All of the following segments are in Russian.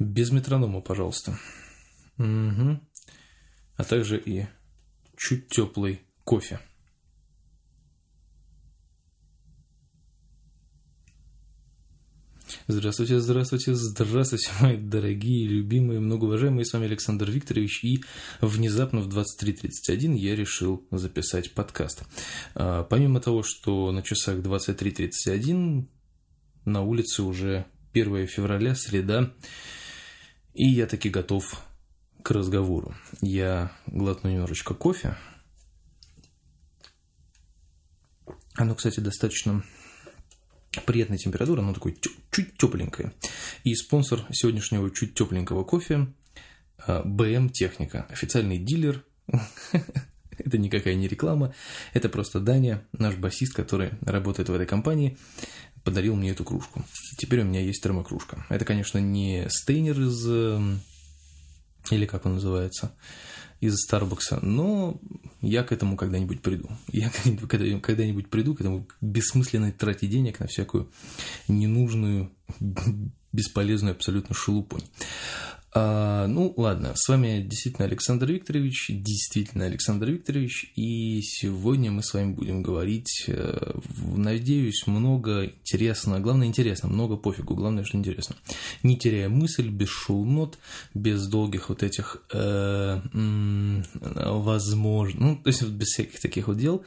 Без метронома, пожалуйста. Угу. А также и чуть теплый кофе. Здравствуйте, здравствуйте, здравствуйте, мои дорогие, любимые, многоуважаемые. С вами Александр Викторович. И внезапно в 23.31 я решил записать подкаст. А, помимо того, что на часах 23.31 на улице уже 1 февраля, среда, и я таки готов к разговору. Я глотну немножечко кофе. Оно, кстати, достаточно приятная температура, но такой чуть тепленькое. И спонсор сегодняшнего чуть тепленького кофе а, Техника, официальный дилер. это никакая не реклама, это просто Даня, наш басист, который работает в этой компании, подарил мне эту кружку. Теперь у меня есть термокружка. Это, конечно, не стейнер из... Эм, или как он называется? из Старбакса, но я к этому когда-нибудь приду. Я когда-нибудь приду к этому бессмысленной трате денег на всякую ненужную, бесполезную абсолютно шелупонь. А, ну, ладно, с вами действительно Александр Викторович, действительно Александр Викторович, и сегодня мы с вами будем говорить, э, надеюсь, много интересно, главное интересно, много пофигу, главное, что интересно. Не теряя мысль, без шоу-нот, без долгих вот этих, э, возможно, ну, то есть без всяких таких вот дел,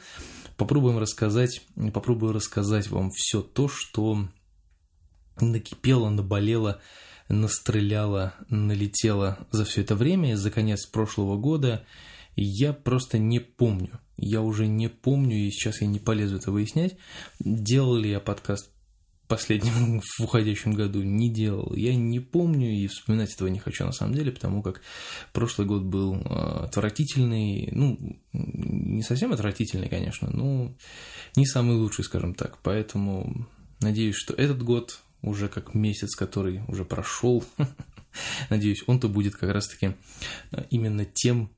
попробуем рассказать, попробую рассказать вам все то, что накипело, наболело, настреляла, налетела за все это время, за конец прошлого года, я просто не помню. Я уже не помню, и сейчас я не полезу это выяснять, делал ли я подкаст последнем в уходящем году не делал. Я не помню и вспоминать этого не хочу на самом деле, потому как прошлый год был а, отвратительный, ну, не совсем отвратительный, конечно, но не самый лучший, скажем так. Поэтому надеюсь, что этот год уже как месяц, который уже прошел. Надеюсь, он-то будет как раз-таки э, именно тем,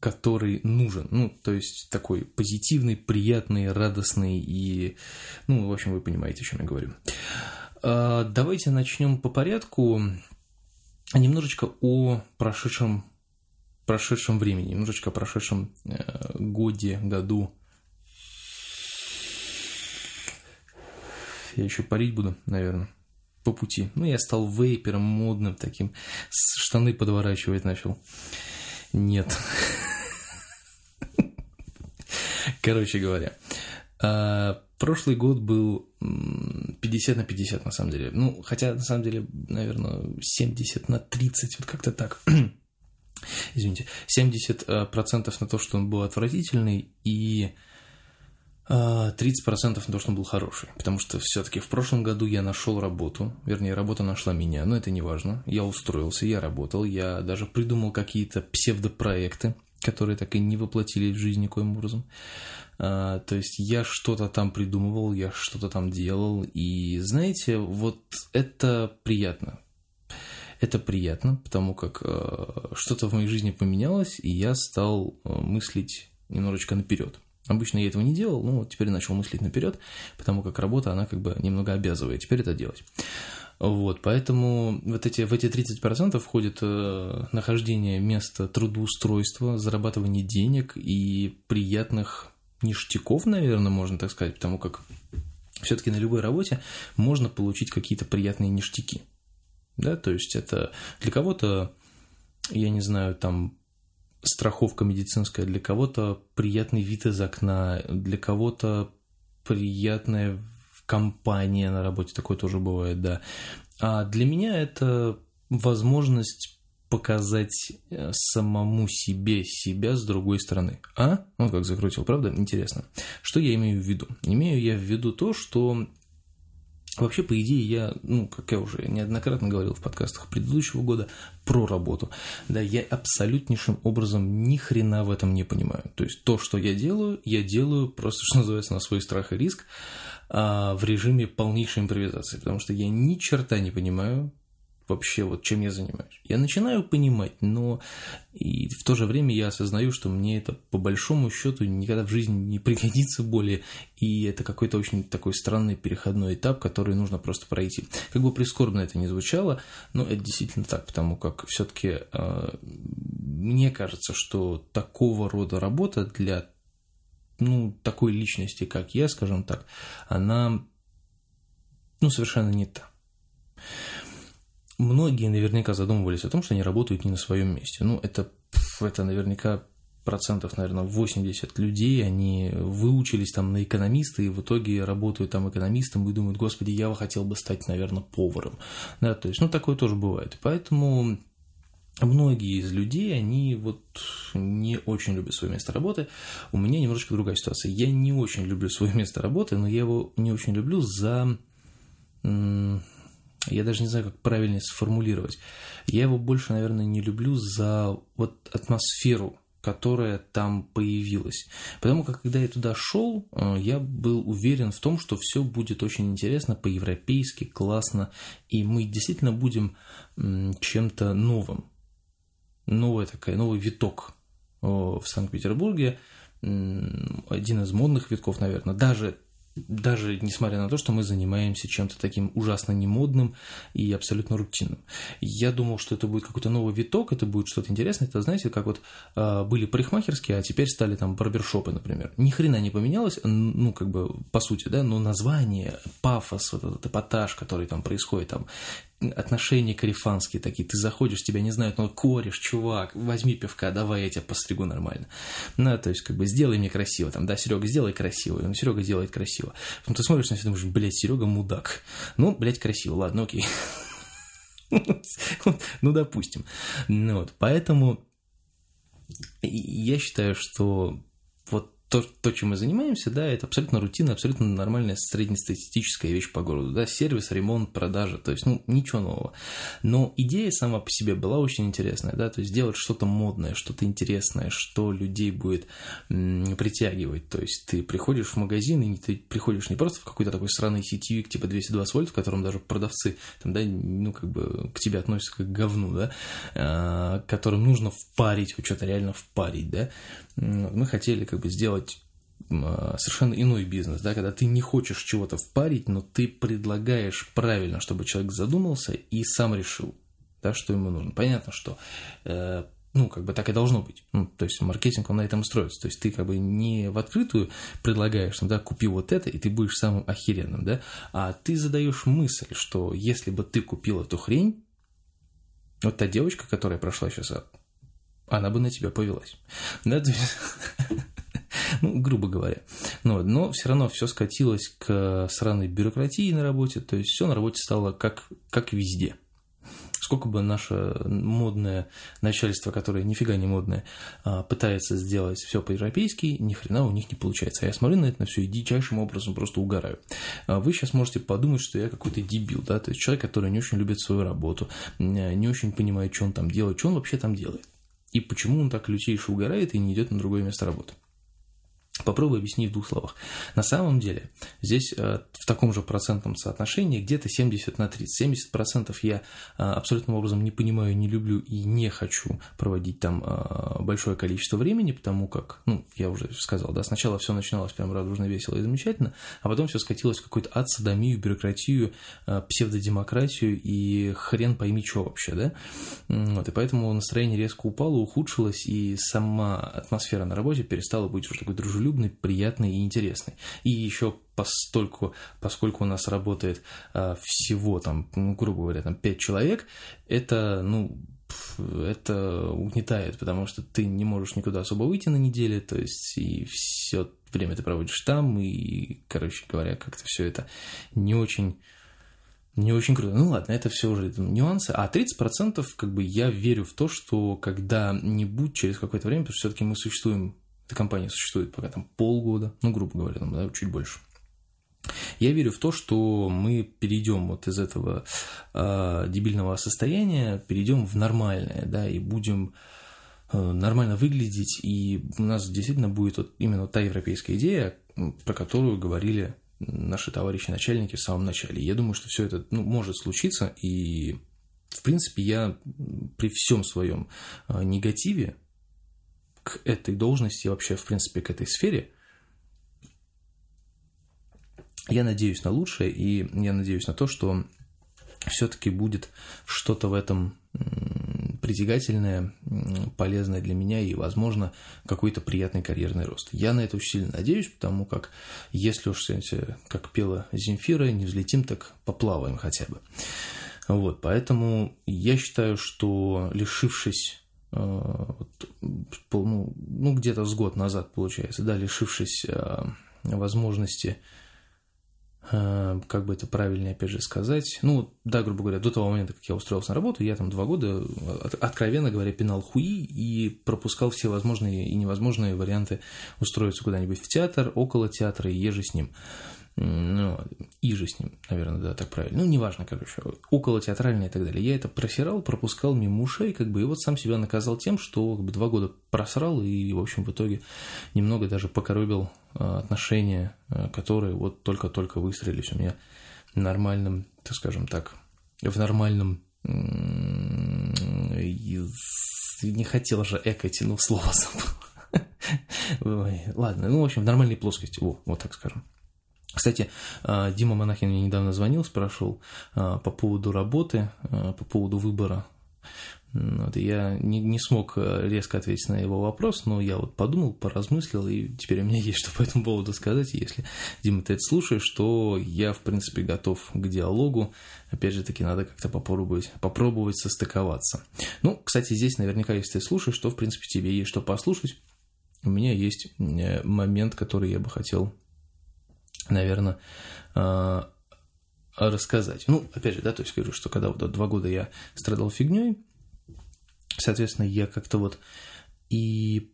который нужен. Ну, то есть такой позитивный, приятный, радостный и, ну, в общем, вы понимаете, о чем я говорю. А, давайте начнем по порядку. Немножечко о прошедшем, прошедшем времени, немножечко о прошедшем э, годе, году Я еще парить буду, наверное, по пути. Ну, я стал вейпером модным таким. Штаны подворачивать начал. Нет. Короче говоря. А, прошлый год был 50 на 50, на самом деле. Ну, хотя, на самом деле, наверное, 70 на 30, вот как-то так. Извините. 70% э, на то, что он был отвратительный, и 30% а, на то, что он был хороший. Потому что все-таки в прошлом году я нашел работу, вернее, работа нашла меня, но это не важно. Я устроился, я работал, я даже придумал какие-то псевдопроекты, которые так и не воплотились в жизнь никоим образом. А, то есть я что-то там придумывал, я что-то там делал, и знаете, вот это приятно. Это приятно, потому как э, что-то в моей жизни поменялось, и я стал э, мыслить немножечко наперед. Обычно я этого не делал, но теперь начал мыслить наперед, потому как работа, она как бы немного обязывает теперь это делать. Вот, поэтому вот эти, в эти 30% входит э, нахождение места трудоустройства, зарабатывание денег и приятных ништяков, наверное, можно так сказать, потому как все-таки на любой работе можно получить какие-то приятные ништяки. Да, то есть это для кого-то, я не знаю, там страховка медицинская, для кого-то приятный вид из окна, для кого-то приятная компания на работе, такое тоже бывает, да. А для меня это возможность показать э, самому себе себя с другой стороны. А? Ну, как закрутил, правда? Интересно. Что я имею в виду? Имею я в виду то, что Вообще, по идее, я, ну, как я уже неоднократно говорил в подкастах предыдущего года, про работу. Да, я абсолютнейшим образом ни хрена в этом не понимаю. То есть то, что я делаю, я делаю просто, что называется, на свой страх и риск а, в режиме полнейшей импровизации. Потому что я ни черта не понимаю, вообще, вот чем я занимаюсь. Я начинаю понимать, но и в то же время я осознаю, что мне это по большому счету никогда в жизни не пригодится более, и это какой-то очень такой странный переходной этап, который нужно просто пройти. Как бы прискорбно это не звучало, но это действительно так, потому как все-таки э, а, мне кажется, что такого рода работа для ну, такой личности, как я, скажем так, она ну, совершенно не та. Многие наверняка задумывались о том, что они работают не на своем месте. Ну, это, это наверняка процентов, наверное, 80 людей, они выучились там на экономиста и в итоге работают там экономистом и думают, господи, я бы хотел бы стать, наверное, поваром. Да, то есть, ну, такое тоже бывает. Поэтому многие из людей, они вот не очень любят свое место работы. У меня немножечко другая ситуация. Я не очень люблю свое место работы, но я его не очень люблю за я даже не знаю, как правильнее сформулировать. Я его больше, наверное, не люблю за вот атмосферу, которая там появилась. Потому как когда я туда шел, э, я был уверен в том, что все будет очень интересно, по-европейски, классно, и мы действительно будем чем-то новым. Новая такая, новый виток в Санкт-Петербурге, один из модных витков, наверное, даже даже несмотря на то, что мы занимаемся чем-то таким ужасно немодным и абсолютно рутинным. Я думал, что это будет какой-то новый виток, это будет что-то интересное. Это, знаете, как вот э, были парикмахерские, а теперь стали там барбершопы, например. Ни хрена не поменялось, ну, как бы, по сути, да, но название, пафос, вот этот эпатаж, который там происходит, там, отношения карифанские такие. Ты заходишь, тебя не знают, но кореш, чувак, возьми пивка, давай я тебя постригу нормально. Ну, то есть, как бы, сделай мне красиво. Там, да, Серега, сделай красиво. Он Серега делает красиво. Потом ты смотришь на и думаешь, блядь, Серега мудак. Ну, блядь, красиво, ладно, окей. Ну, допустим. Ну, вот, поэтому я считаю, что то, то, чем мы занимаемся, да, это абсолютно рутина, абсолютно нормальная среднестатистическая вещь по городу, да, сервис, ремонт, продажа, то есть, ну, ничего нового. Но идея сама по себе была очень интересная, да, то есть сделать что-то модное, что-то интересное, что людей будет притягивать, то есть ты приходишь в магазин, и ты приходишь не просто в какой-то такой странный сетевик типа 220 вольт, в котором даже продавцы, там, да, ну, как бы к тебе относятся как к говну, да, а, которым нужно впарить, вот что-то реально впарить, да, мы хотели как бы сделать совершенно иной бизнес, да, когда ты не хочешь чего-то впарить, но ты предлагаешь правильно, чтобы человек задумался и сам решил, да, что ему нужно. Понятно, что э, ну, как бы так и должно быть. Ну, то есть маркетинг, он на этом строится. То есть ты как бы не в открытую предлагаешь, ну, да, купи вот это, и ты будешь самым охеренным, да, а ты задаешь мысль, что если бы ты купил эту хрень, вот та девочка, которая прошла сейчас она бы на тебя повелась. Да, то есть, ну, грубо говоря. Но, ну но все равно все скатилось к сраной бюрократии на работе, то есть все на работе стало как, как везде. Сколько бы наше модное начальство, которое нифига не модное, а, пытается сделать все по-европейски, ни хрена у них не получается. А я смотрю на это на все и дичайшим образом просто угораю. А вы сейчас можете подумать, что я какой-то дебил, да, то есть человек, который не очень любит свою работу, не очень понимает, что он там делает, что он вообще там делает и почему он так лютейше угорает и не идет на другое место работы. Попробую объяснить в двух словах. На самом деле, здесь э, в таком же процентном соотношении где-то 70 на 30. 70% я э, абсолютным образом не понимаю, не люблю и не хочу проводить там э, большое количество времени, потому как, ну, я уже сказал, да, сначала все начиналось прям радужно, весело и замечательно, а потом все скатилось в какую-то ад, садомию, бюрократию, псевдодемократию и хрен пойми что вообще, да. Вот, и поэтому настроение резко упало, ухудшилось, и сама атмосфера на работе перестала быть уже такой дружелюбной дружелюбный, приятный и интересный. И еще постольку, поскольку у нас работает а, всего там, ну, грубо говоря, там 5 человек, это, ну, это угнетает, потому что ты не можешь никуда особо выйти на неделе, то есть и все время ты проводишь там, и, короче говоря, как-то все это не очень не очень круто. Ну ладно, это все уже это нюансы. А 30% как бы я верю в то, что когда-нибудь, через какое-то время, потому что все-таки мы существуем эта компания существует пока там полгода, ну, грубо говоря, там, да, чуть больше. Я верю в то, что мы перейдем вот из этого э, дебильного состояния, перейдем в нормальное, да, и будем э, нормально выглядеть, и у нас действительно будет вот именно та европейская идея, про которую говорили наши товарищи начальники в самом начале. Я думаю, что все это ну, может случиться, и в принципе, я при всем своем а, негативе к этой должности, вообще, в принципе, к этой сфере, я надеюсь на лучшее, и я надеюсь на то, что все-таки будет что-то в этом притягательное, полезное для меня и, возможно, какой-то приятный карьерный рост. Я на это очень сильно надеюсь, потому как, если уж, как пела Земфира, не взлетим, так поплаваем хотя бы. Вот, поэтому я считаю, что лишившись ну, ну где-то с год назад, получается, да, лишившись э, возможности Э, как бы это правильнее, опять же, сказать. Ну, да, грубо говоря, до того момента, как я устроился на работу, я там два года, откровенно говоря, пинал хуи и пропускал все возможные и невозможные варианты устроиться куда-нибудь в театр, около театра и еже с ним ну, и же с ним, наверное, да, так правильно. Ну, неважно, короче, около театральной и так далее. Я это просирал, пропускал мимо ушей, как бы, и вот сам себя наказал тем, что как бы два года просрал и, в общем, в итоге немного даже покоробил а, отношения, а, которые вот только-только выстроились у меня нормальным, так скажем так, в нормальном не хотел же эко тянул слово забыл. Ладно, ну, в общем, в нормальной плоскости, О, вот так скажем. Кстати, а, Дима Монахин мне недавно звонил, спрашивал а, по поводу работы, а, по поводу выбора. Вот, я не, не смог резко ответить на его вопрос, но я вот подумал, поразмыслил, и теперь у меня есть что по этому поводу сказать. Если, Дима, ты это слушаешь, то я, в принципе, готов к диалогу. Опять же таки, надо как-то попробовать, попробовать состыковаться. Ну, кстати, здесь наверняка, если ты слушаешь, то, в принципе, тебе есть что послушать. У меня есть э, момент, который я бы хотел наверное, а, рассказать. Ну, опять же, да, то есть говорю, что когда вот два года я страдал фигней, соответственно, я как-то вот и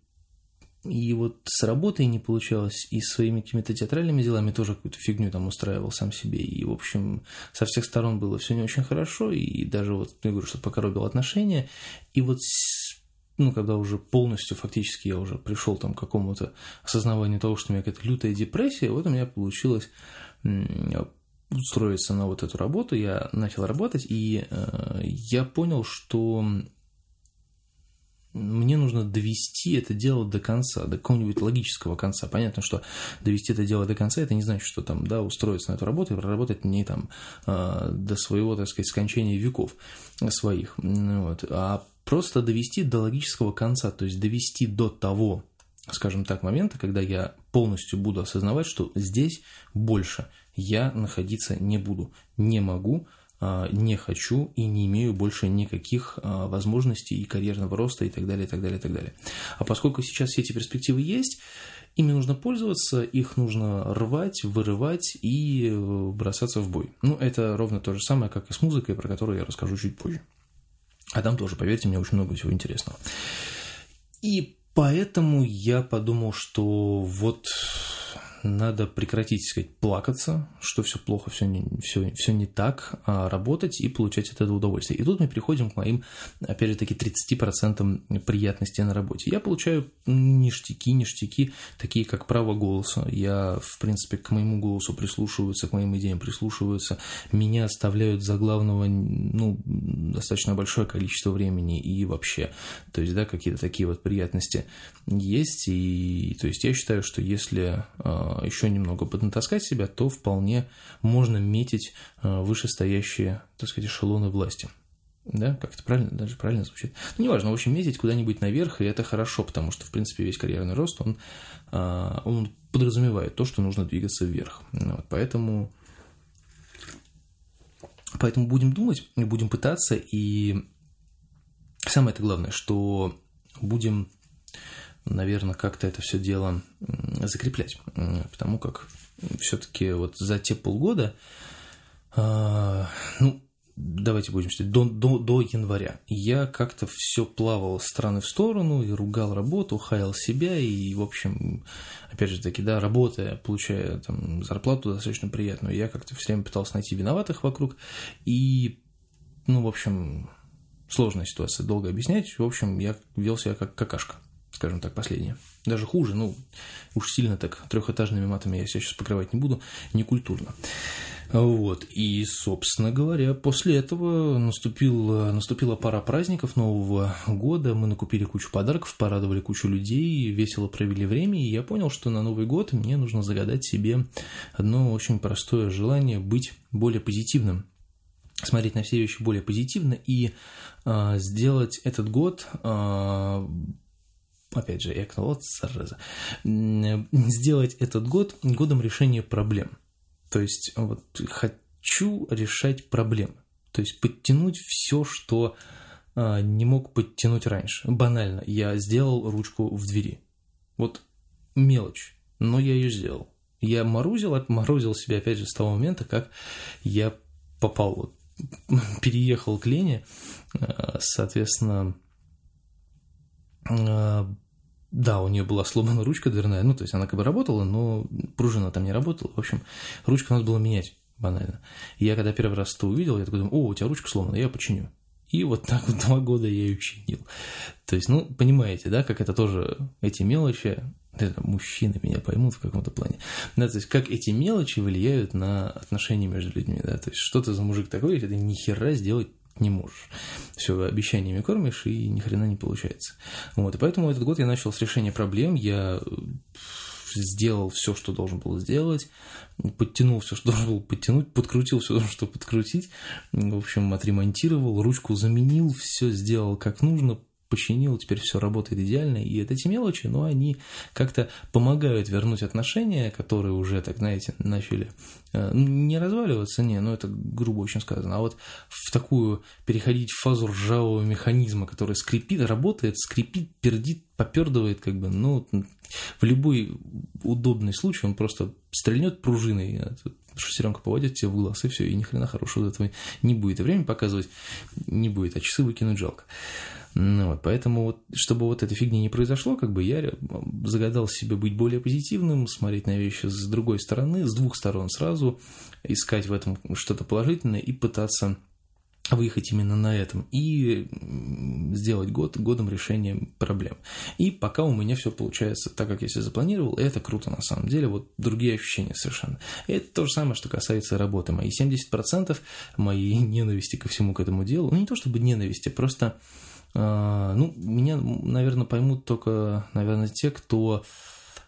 и вот с работой не получалось, и своими какими-то театральными делами тоже какую-то фигню там устраивал сам себе. И, в общем, со всех сторон было все не очень хорошо, и даже вот, я говорю, что покоробил отношения. И вот ну, когда уже полностью, фактически, я уже пришел там к какому-то осознаванию того, что у меня какая-то лютая депрессия, вот у меня получилось устроиться на вот эту работу, я начал работать, и э, я понял, что мне нужно довести это дело до конца, до какого-нибудь логического конца. Понятно, что довести это дело до конца, это не значит, что там, да, устроиться на эту работу и проработать мне там э, до своего, так сказать, скончания веков своих. Вот. А просто довести до логического конца, то есть довести до того, скажем так, момента, когда я полностью буду осознавать, что здесь больше я находиться не буду, не могу, а, не хочу и не имею больше никаких а, возможностей и карьерного роста и так далее, и так далее, и так далее. А поскольку сейчас все эти перспективы есть, ими нужно пользоваться, их нужно рвать, вырывать и э, бросаться в бой. Ну, это ровно то же самое, как и с музыкой, про которую я расскажу чуть позже. А там тоже, поверьте мне, очень много всего интересного. И поэтому я подумал, что вот надо прекратить, сказать, плакаться, что все плохо, все не, все, все не так, а работать и получать от этого удовольствие. И тут мы приходим к моим, опять же таки, 30% приятности на работе. Я получаю ништяки, ништяки, такие как право голоса. Я, в принципе, к моему голосу прислушиваются, к моим идеям прислушиваются. Меня оставляют за главного, ну, достаточно большое количество времени и вообще. То есть, да, какие-то такие вот приятности есть. И, то есть, я считаю, что если а, еще немного поднатаскать себя, то вполне можно метить э, вышестоящие, так сказать, эшелоны власти. Да, как это правильно, даже правильно звучит. Ну, неважно, в общем, метить куда-нибудь наверх, и это хорошо, потому что, в принципе, весь карьерный рост, он, э, он подразумевает то, что нужно двигаться вверх. Вот, поэтому, поэтому будем думать, будем пытаться, и самое это главное, что будем наверное, как-то это все дело закреплять, потому как все-таки вот за те полгода, а, ну, давайте будем считать, до, до, до января. Я как-то все плавал с стороны в сторону и ругал работу, хаял себя, и, в общем, опять же таки, да, работая, получая там зарплату достаточно приятную, я как-то все время пытался найти виноватых вокруг, и, ну, в общем, сложная ситуация, долго объяснять, в общем, я вел себя как какашка скажем так, последнее. Даже хуже, ну, уж сильно так трехэтажными матами я себя сейчас покрывать не буду, некультурно. Вот. И, собственно говоря, после этого наступил, наступила пара праздников Нового года. Мы накупили кучу подарков, порадовали кучу людей, весело провели время. И я понял, что на Новый год мне нужно загадать себе одно очень простое желание быть более позитивным смотреть на все вещи более позитивно и э, сделать этот год э, опять же, я вот зараза, сделать этот год годом решения проблем. То есть вот хочу решать проблемы. То есть подтянуть все, что а, не мог подтянуть раньше. Банально, я сделал ручку в двери. Вот мелочь, но я ее сделал. Я морозил, отморозил себя опять же с того момента, как я попал, вот, переехал к Лене, а, соответственно, а, да, у нее была сломана ручка дверная, ну, то есть она как бы работала, но пружина там не работала. В общем, ручку надо было менять банально. Я когда первый раз это увидел, я такой думаю, о, у тебя ручка сломана, я починю. И вот так вот два года я ее чинил. То есть, ну, понимаете, да, как это тоже, эти мелочи, это мужчины меня поймут в каком-то плане. Да, то есть, как эти мелочи влияют на отношения между людьми, да, то есть, что ты за мужик такой, если ты ни хера сделать не можешь. Все обещаниями кормишь, и ни хрена не получается. Вот, и поэтому этот год я начал с решения проблем, я э, сделал все, что должен был сделать, подтянул все, что должен был подтянуть, подкрутил все, что подкрутить, в общем, отремонтировал, ручку заменил, все сделал как нужно, починил, теперь все работает идеально. И вот эти мелочи, но они как-то помогают вернуть отношения, которые уже, так знаете, начали э, не разваливаться, не, ну это грубо очень сказано, а вот в такую переходить в фазу ржавого механизма, который скрипит, работает, скрипит, пердит, попердывает, как бы, ну, в любой удобный случай он просто стрельнет пружиной, а шестеренка поводит тебе в глаз, и все, и ни хрена хорошего от этого не будет. И время показывать не будет, а часы выкинуть жалко. Ну, вот, поэтому, вот, чтобы вот этой фигни не произошло, как бы я загадал себе быть более позитивным, смотреть на вещи с другой стороны, с двух сторон сразу, искать в этом что-то положительное и пытаться выехать именно на этом и сделать год годом решения проблем. И пока у меня все получается так, как я себе запланировал, это круто на самом деле, вот другие ощущения совершенно. Это то же самое, что касается работы. Мои 70% моей ненависти ко всему к этому делу, ну не то чтобы ненависти, просто ну, меня, наверное, поймут только, наверное, те, кто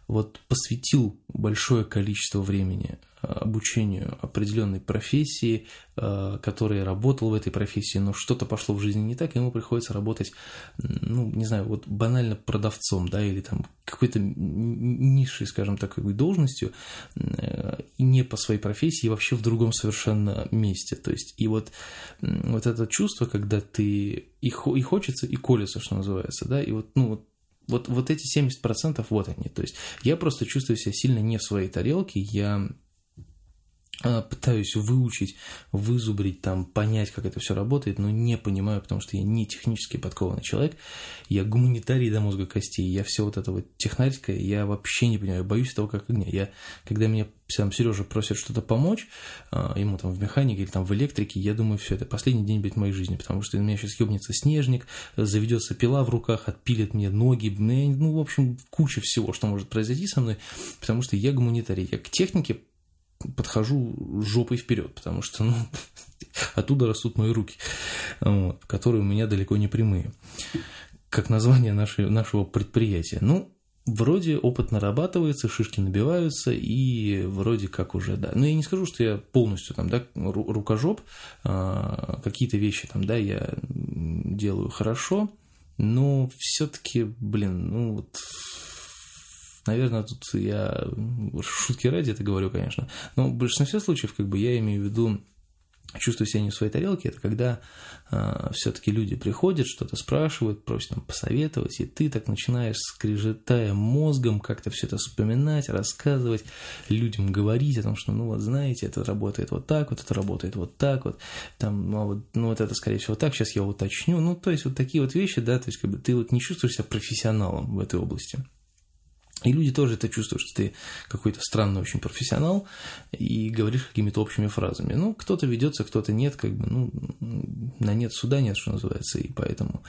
вот посвятил большое количество времени обучению определенной профессии, э, который работал в этой профессии, но что-то пошло в жизни не так, ему приходится работать, ну, не знаю, вот банально продавцом, да, или там какой-то низшей, скажем так, должностью, э, не по своей профессии, вообще в другом совершенно месте. То есть, и вот, вот это чувство, когда ты и, и хочется, и колется, что называется, да, и вот, ну, вот вот, вот эти 70% вот они. То есть я просто чувствую себя сильно не в своей тарелке, я пытаюсь выучить, вызубрить, там, понять, как это все работает, но не понимаю, потому что я не технически подкованный человек, я гуманитарий до мозга костей, я все вот это вот технарское, я вообще не понимаю, боюсь того, как огня. Я, когда меня сам Сережа просит что-то помочь, а, ему там в механике или там в электрике, я думаю, все, это последний день, блядь, моей жизни, потому что у меня сейчас ебнется снежник, заведется пила в руках, отпилит мне ноги, ну, в общем, куча всего, что может произойти со мной, потому что я гуманитарий, я к технике подхожу жопой вперед, потому что ну, оттуда растут мои руки, вот, которые у меня далеко не прямые, как название нашей, нашего предприятия. Ну, вроде опыт нарабатывается, шишки набиваются, и вроде как уже, да. Но я не скажу, что я полностью там, да, рукожоп, а, какие-то вещи там, да, я делаю хорошо, но все-таки, блин, ну вот Наверное, тут я шутки ради это говорю, конечно. Но в большинстве случаев, как бы я имею в виду чувствую себя не в своей тарелке, это когда э, все-таки люди приходят, что-то спрашивают, просят там посоветовать, и ты так начинаешь, скрежетая мозгом, как-то все это вспоминать, рассказывать, людям говорить о том, что, ну вот знаете, это работает вот так, вот это работает вот так, вот там, ну, вот, ну вот это, скорее всего, так, сейчас я уточню, ну то есть вот такие вот вещи, да, то есть как бы ты вот не чувствуешь себя профессионалом в этой области. И люди тоже это чувствуют, что ты какой-то странный очень профессионал и говоришь какими-то общими фразами. Ну, кто-то ведется, кто-то нет, как бы, ну, на нет суда нет, что называется, и поэтому,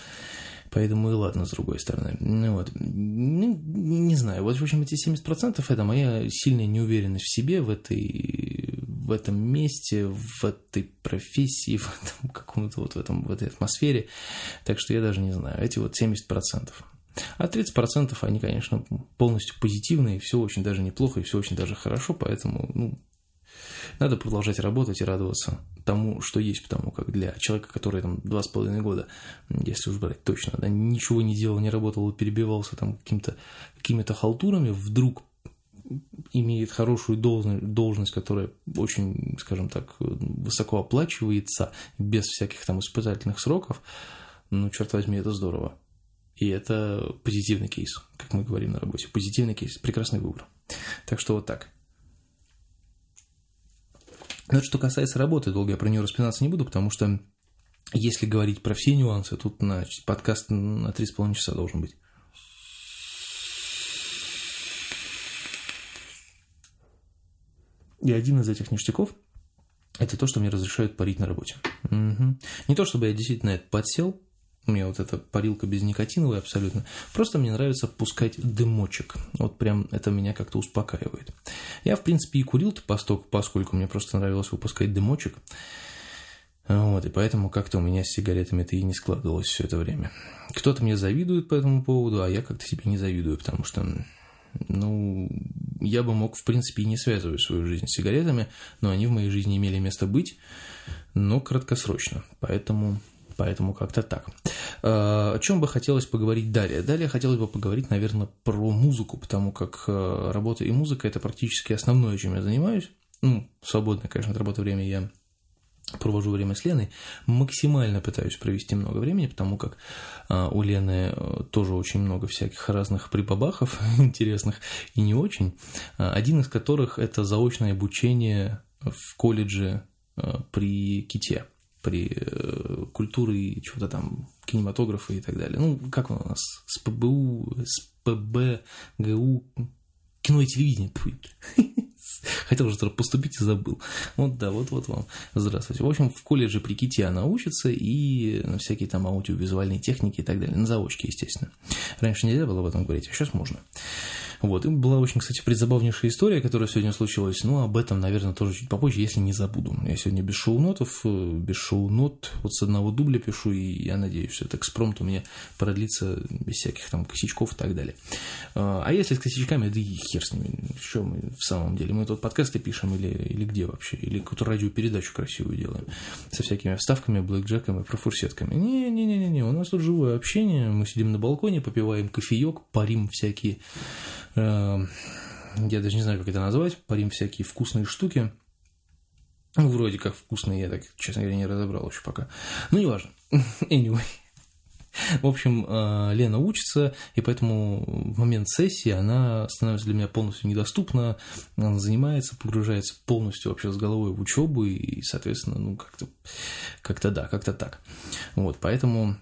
поэтому и ладно, с другой стороны. Ну, вот. Ну, не знаю, вот, в общем, эти 70% это моя сильная неуверенность в себе в этой, в этом месте, в этой профессии, в этом каком-то вот в, этом, в этой атмосфере. Так что я даже не знаю. Эти вот 70%. А 30% они, конечно, полностью позитивные, все очень даже неплохо и все очень даже хорошо, поэтому ну, надо продолжать работать и радоваться тому, что есть, потому как для человека, который там два с половиной года, если уж брать точно, да, ничего не делал, не работал, перебивался там каким-то, какими-то халтурами, вдруг имеет хорошую должность, должность, которая очень, скажем так, высоко оплачивается, без всяких там испытательных сроков, ну, черт возьми, это здорово. И это позитивный кейс, как мы говорим на работе. Позитивный кейс, прекрасный выбор. Так что вот так. Но что касается работы, долго я про нее распинаться не буду, потому что если говорить про все нюансы, тут на подкаст на 3,5 часа должен быть. И один из этих ништяков – это то, что мне разрешают парить на работе. Угу. Не то, чтобы я действительно это подсел, у меня вот эта парилка без никотиновая абсолютно. Просто мне нравится пускать дымочек. Вот прям это меня как-то успокаивает. Я, в принципе, и курил-то посток, поскольку мне просто нравилось выпускать дымочек. Вот, и поэтому как-то у меня с сигаретами это и не складывалось все это время. Кто-то мне завидует по этому поводу, а я как-то себе не завидую, потому что, ну, я бы мог, в принципе, и не связывать свою жизнь с сигаретами, но они в моей жизни имели место быть, но краткосрочно. Поэтому Поэтому как-то так. Э, о чем бы хотелось поговорить далее? Далее хотелось бы поговорить, наверное, про музыку, потому как э, работа и музыка – это практически основное, чем я занимаюсь. Ну, свободное, конечно, от работы время я провожу время с Леной, максимально пытаюсь провести много времени, потому как э, у Лены тоже очень много всяких разных прибабахов интересных и не очень, один из которых это заочное обучение в колледже при Ките при э, культуре и чего-то там, кинематографа и так далее. Ну, как он у нас? С ПБУ, с ПБ, ГУ, кино и телевидение. Хотел уже поступить и забыл. Вот да, вот вот вам. Здравствуйте. В общем, в колледже при Ките она учится и на всякие там аудиовизуальные техники и так далее. На заочке, естественно. Раньше нельзя было об этом говорить, а сейчас можно. Вот. И была очень, кстати, предзабавнейшая история, которая сегодня случилась. Ну, об этом, наверное, тоже чуть попозже, если не забуду. Я сегодня без шоу-нотов, э, без шоу-нот, вот с одного дубля пишу, и я надеюсь, что этот экспромт у меня продлится без всяких там косячков и так далее. А, а если с косячками, да и хер с ними. Что мы в самом деле? Мы тут подкасты пишем или, или где вообще? Или какую-то радиопередачу красивую делаем со всякими вставками, блэкджеками, профурсетками. Не-не-не-не, у нас тут живое общение, мы сидим на балконе, попиваем кофеек, парим всякие я даже не знаю, как это назвать, парим всякие вкусные штуки. Ну, вроде как вкусные, я так, честно говоря, не разобрал еще пока. Ну, неважно. Anyway. В общем, э, Лена учится, и поэтому в момент сессии она становится для меня полностью недоступна, она занимается, погружается полностью вообще с головой в учебу, и, соответственно, ну, как-то, как-то да, как-то так. Вот, поэтому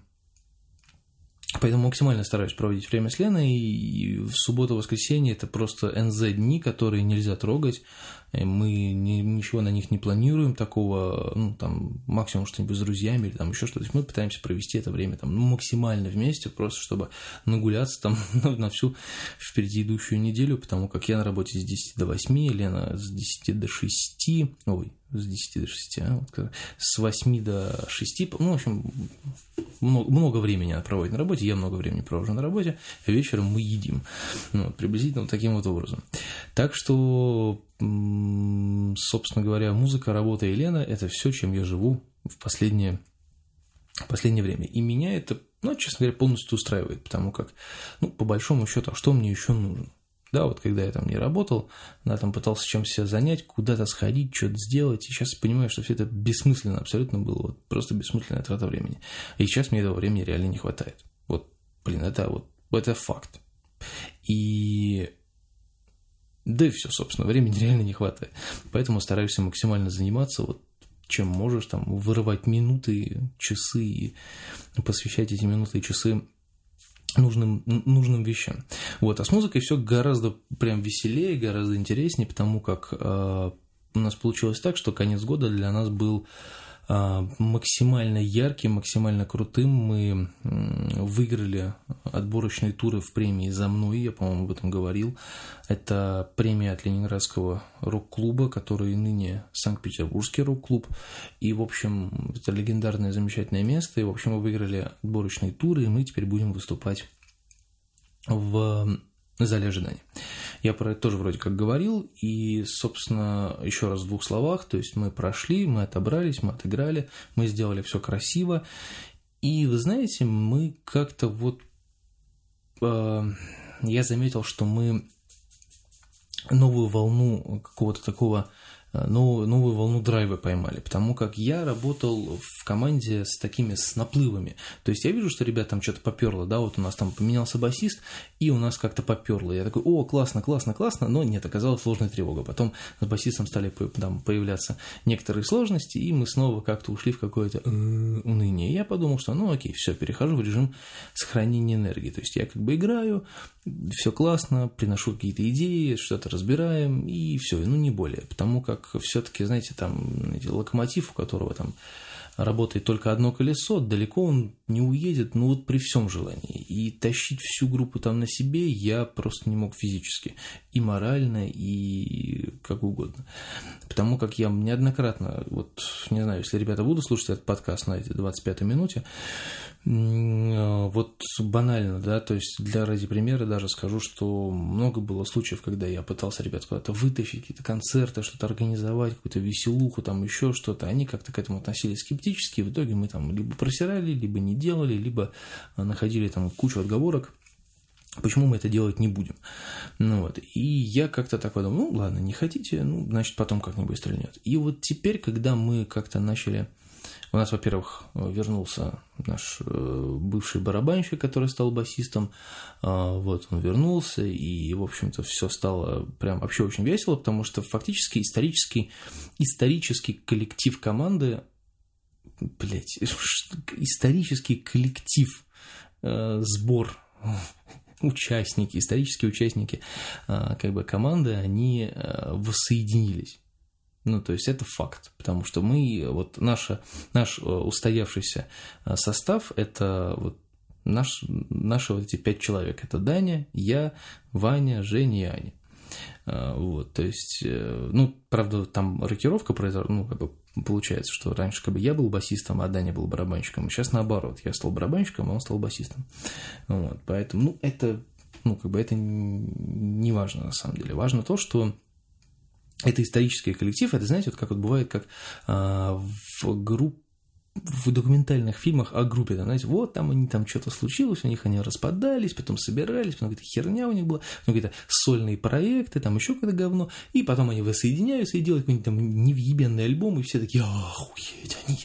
Поэтому максимально стараюсь проводить время с Леной, и в субботу-воскресенье это просто НЗ-дни, которые нельзя трогать, мы ни, ничего на них не планируем такого, ну, там, максимум что-нибудь с друзьями или там еще что-то. Мы пытаемся провести это время там ну, максимально вместе, просто чтобы нагуляться там на всю впереди идущую неделю, потому как я на работе с 10 до 8, Лена с 10 до 6, ой, с 10 до 6, а, вот, с 8 до 6, ну, в общем, много, много времени она проводит на работе, я много времени провожу на работе, а вечером мы едим. Ну, приблизительно вот таким вот образом. Так что собственно говоря, музыка, работа и Лена – это все, чем я живу в последнее, в последнее время. И меня это, ну, честно говоря, полностью устраивает, потому как, ну, по большому счету, а что мне еще нужно? Да, вот когда я там не работал, да, там пытался чем себя занять, куда-то сходить, что-то сделать, и сейчас понимаю, что все это бессмысленно абсолютно было, вот просто бессмысленная трата времени. И сейчас мне этого времени реально не хватает. Вот, блин, это вот, это факт. И да и все, собственно, времени реально не хватает. Поэтому стараюсь максимально заниматься, вот чем можешь, там, вырывать минуты, часы посвящать эти минуты и часы нужным, нужным вещам. Вот. А с музыкой все гораздо прям веселее, гораздо интереснее, потому как э, у нас получилось так, что конец года для нас был максимально ярким, максимально крутым. Мы выиграли отборочные туры в премии «За мной», я, по-моему, об этом говорил. Это премия от Ленинградского рок-клуба, который ныне Санкт-Петербургский рок-клуб. И, в общем, это легендарное, замечательное место. И, в общем, мы выиграли отборочные туры, и мы теперь будем выступать в зале ожидания. Я про это тоже вроде как говорил, и, собственно, еще раз в двух словах, то есть мы прошли, мы отобрались, мы отыграли, мы сделали все красиво, и, вы знаете, мы как-то вот... Э, я заметил, что мы новую волну какого-то такого новую, новую волну драйва поймали, потому как я работал в команде с такими с наплывами. То есть я вижу, что ребят там что-то поперло, да, вот у нас там поменялся басист, и у нас как-то поперло. Я такой, о, классно, классно, классно, но нет, оказалась сложная тревога. Потом с басистом стали там появляться некоторые сложности, и мы снова как-то ушли в какое-то э, уныние. Я подумал, что ну окей, все, перехожу в режим сохранения энергии. То есть я как бы играю, все классно, приношу какие-то идеи, что-то разбираем, и все, ну не более. Потому как все-таки, знаете, там знаете, локомотив, у которого там работает только одно колесо, далеко он не уедет, ну вот при всем желании. И тащить всю группу там на себе я просто не мог физически. И морально, и как угодно. Потому как я неоднократно, вот не знаю, если ребята будут слушать этот подкаст на этой 25-й минуте, вот банально, да, то есть для ради примера даже скажу, что много было случаев, когда я пытался ребят куда-то вытащить, какие-то концерты, что-то организовать, какую-то веселуху, там еще что-то, они как-то к этому относились скептически, и в итоге мы там либо просирали, либо не делали, либо находили там кучу отговорок, Почему мы это делать не будем? Ну вот. И я как-то так подумал, ну ладно, не хотите, ну, значит, потом как-нибудь стрельнет. И вот теперь, когда мы как-то начали у нас, во-первых, вернулся наш э, бывший барабанщик, который стал басистом. А, вот он вернулся, и, в общем-то, все стало прям вообще очень весело, потому что фактически исторический, исторический коллектив команды, блять, исторический коллектив, э, сбор участники, исторические участники а, как бы команды, они э, воссоединились. Ну, то есть это факт, потому что мы, вот наша, наш э, устоявшийся э, состав, это вот наш, наши вот эти пять человек. Это Даня, я, Ваня, Женя и Аня. Э, вот, то есть, ну, правда, там рокировка произошла, ну, как бы получается, что раньше как бы я был басистом, а Даня был барабанщиком, сейчас наоборот, я стал барабанщиком, а он стал басистом. Вот, поэтому, ну, это, ну, как бы это не важно на самом деле. Важно то, что это исторический коллектив, это, знаете, вот как вот бывает, как а, в группе в документальных фильмах о группе, там, знаете, вот там они там что-то случилось, у них они распадались, потом собирались, потом какая-то херня у них была, потом какие-то сольные проекты, там еще какое-то говно, и потом они воссоединяются и делают какой-нибудь там невъебенный альбом, и все такие, охуеть, они,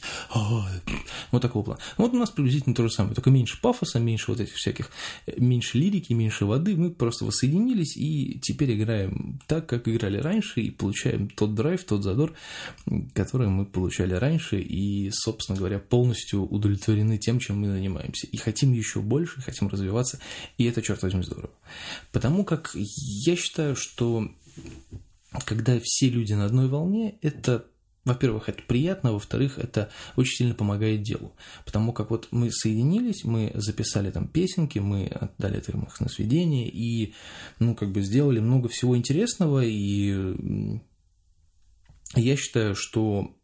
вот такого плана. Вот у нас приблизительно то же самое, только меньше пафоса, меньше вот этих всяких, меньше лирики, меньше воды, мы просто воссоединились и теперь играем так, как играли раньше, и получаем тот драйв, тот задор, который мы получали раньше, и, собственно говоря, полностью удовлетворены тем, чем мы занимаемся. И хотим еще больше, хотим развиваться, и это, черт возьми, здорово. Потому как я считаю, что когда все люди на одной волне, это во-первых, это приятно, во-вторых, это очень сильно помогает делу. Потому как вот мы соединились, мы записали там песенки, мы отдали это их на сведение и, ну, как бы сделали много всего интересного, и я считаю, что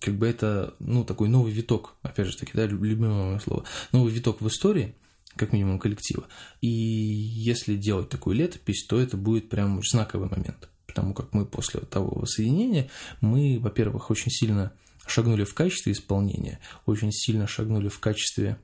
как бы это, ну, такой новый виток, опять же таки, да, любимое мое слово, новый виток в истории, как минимум коллектива. И если делать такую летопись, то это будет прям знаковый момент, потому как мы после того воссоединения, мы, во-первых, очень сильно шагнули в качестве исполнения, очень сильно шагнули в качестве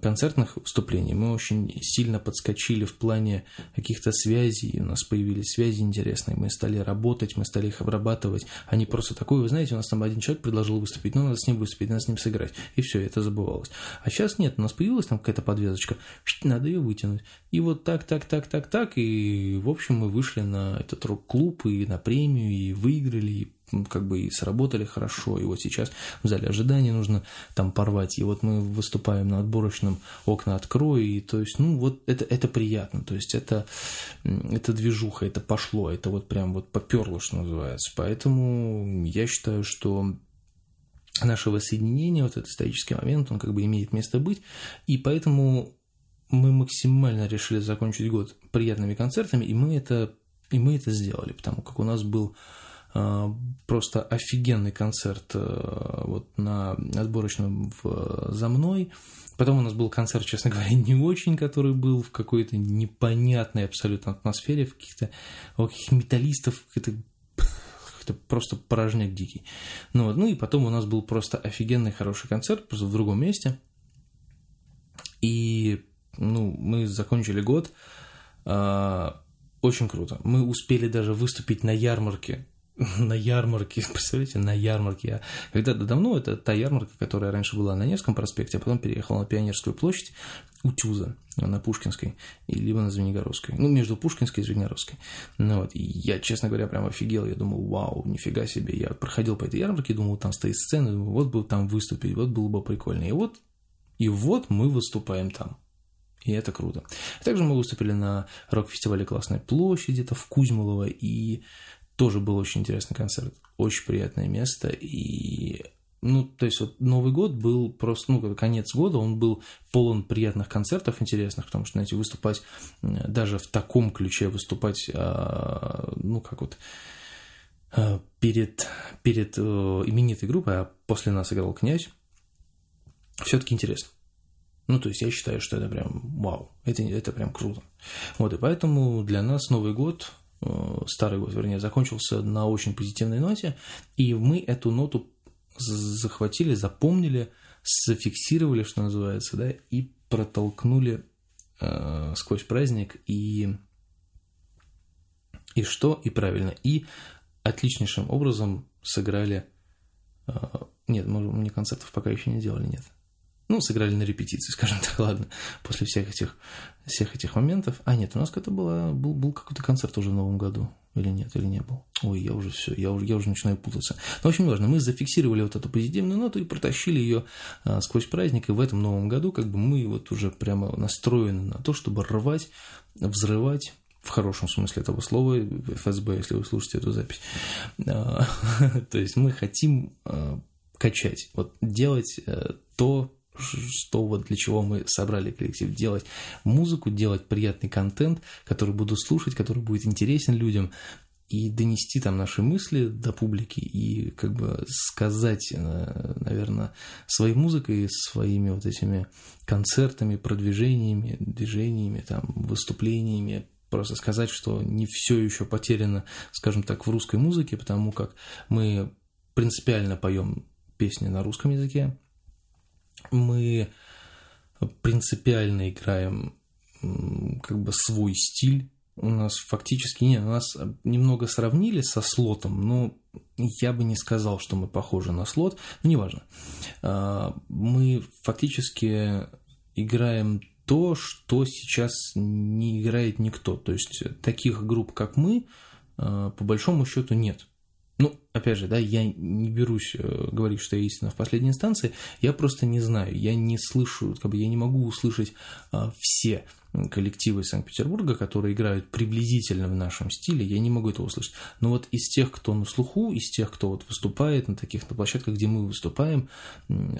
концертных выступлений. Мы очень сильно подскочили в плане каких-то связей, у нас появились связи интересные, мы стали работать, мы стали их обрабатывать, а не просто такое, вы знаете, у нас там один человек предложил выступить, ну, надо с ним выступить, надо с ним сыграть, и все, это забывалось. А сейчас нет, у нас появилась там какая-то подвязочка, надо ее вытянуть. И вот так, так, так, так, так, и, в общем, мы вышли на этот рок-клуб и на премию, и выиграли, и как бы и сработали хорошо, и вот сейчас в зале ожидания нужно там порвать, и вот мы выступаем на отборочном окна открой, и то есть, ну, вот это, это приятно, то есть это, это движуха, это пошло, это вот прям вот поперло, что называется, поэтому я считаю, что нашего соединения, вот этот исторический момент, он как бы имеет место быть, и поэтому мы максимально решили закончить год приятными концертами, и мы это, и мы это сделали, потому как у нас был просто офигенный концерт э, вот на отборочном в, за мной. Потом у нас был концерт, честно говоря, не очень, который был в какой-то непонятной абсолютно атмосфере, в каких-то каких металлистов, это это просто порожняк дикий. Ну, вот, ну и потом у нас был просто офигенный хороший концерт, просто в другом месте. И ну, мы закончили год. Э, очень круто. Мы успели даже выступить на ярмарке на ярмарке, представляете, на ярмарке. Я когда-то давно, это та ярмарка, которая раньше была на Невском проспекте, а потом переехала на Пионерскую площадь у Тюза, на Пушкинской, либо на Звенигородской. Ну, между Пушкинской и Звенигородской. Ну вот, и я, честно говоря, прям офигел. Я думал, вау, нифига себе. Я проходил по этой ярмарке, думал, там стоит сцена, думаю, вот бы там выступить, вот было бы прикольно. И вот, и вот мы выступаем там. И это круто. Также мы выступили на рок-фестивале «Классная площадь» где-то в Кузьмолово, и тоже был очень интересный концерт, очень приятное место, и ну, то есть вот Новый год был просто, ну, конец года, он был полон приятных концертов интересных, потому что, знаете, выступать даже в таком ключе, выступать, а, ну, как вот а, перед, перед э, именитой группой, а после нас играл князь, все-таки интересно. Ну, то есть я считаю, что это прям вау, это, это прям круто. Вот, и поэтому для нас Новый год старый год, вернее, закончился на очень позитивной ноте, и мы эту ноту захватили, запомнили, зафиксировали, что называется, да, и протолкнули э, сквозь праздник, и, и что, и правильно, и отличнейшим образом сыграли... Э, нет, мы, мы концертов пока еще не делали, нет ну, сыграли на репетиции, скажем так, ладно, после всех этих, всех этих моментов. А, нет, у нас это было, был, был какой-то концерт уже в новом году, или нет, или не был. Ой, я уже все, я уже, я уже начинаю путаться. Но, ну, общем, важно, мы зафиксировали вот эту позитивную ноту и протащили ее а, сквозь праздник, и в этом новом году как бы мы вот уже прямо настроены на то, чтобы рвать, взрывать, в хорошем смысле этого слова, ФСБ, если вы слушаете эту запись. А, то есть мы хотим а, качать, вот делать э, то, что вот для чего мы собрали коллектив, делать музыку, делать приятный контент, который буду слушать, который будет интересен людям, и донести там наши мысли до публики и как бы сказать, э, наверное, своей музыкой, своими вот этими концертами, продвижениями, движениями, там, выступлениями, просто сказать, что не все еще потеряно, скажем так, в русской музыке, потому как мы принципиально поем песни на русском языке, мы принципиально играем как бы свой стиль. У нас фактически нет, у нас немного сравнили со слотом, но я бы не сказал, что мы похожи на слот, но неважно. А, мы фактически играем то, что сейчас не играет никто. То есть таких групп, как мы, а, по большому счету нет. Ну, опять же, да, я не берусь э, говорить, что я истина в последней инстанции, я просто не знаю, я не слышу, как бы я не могу услышать а, все коллективы Санкт-Петербурга, которые играют приблизительно в нашем стиле, я не могу этого услышать. Но вот из тех, кто на слуху, из тех, кто вот выступает на таких на площадках, где мы выступаем,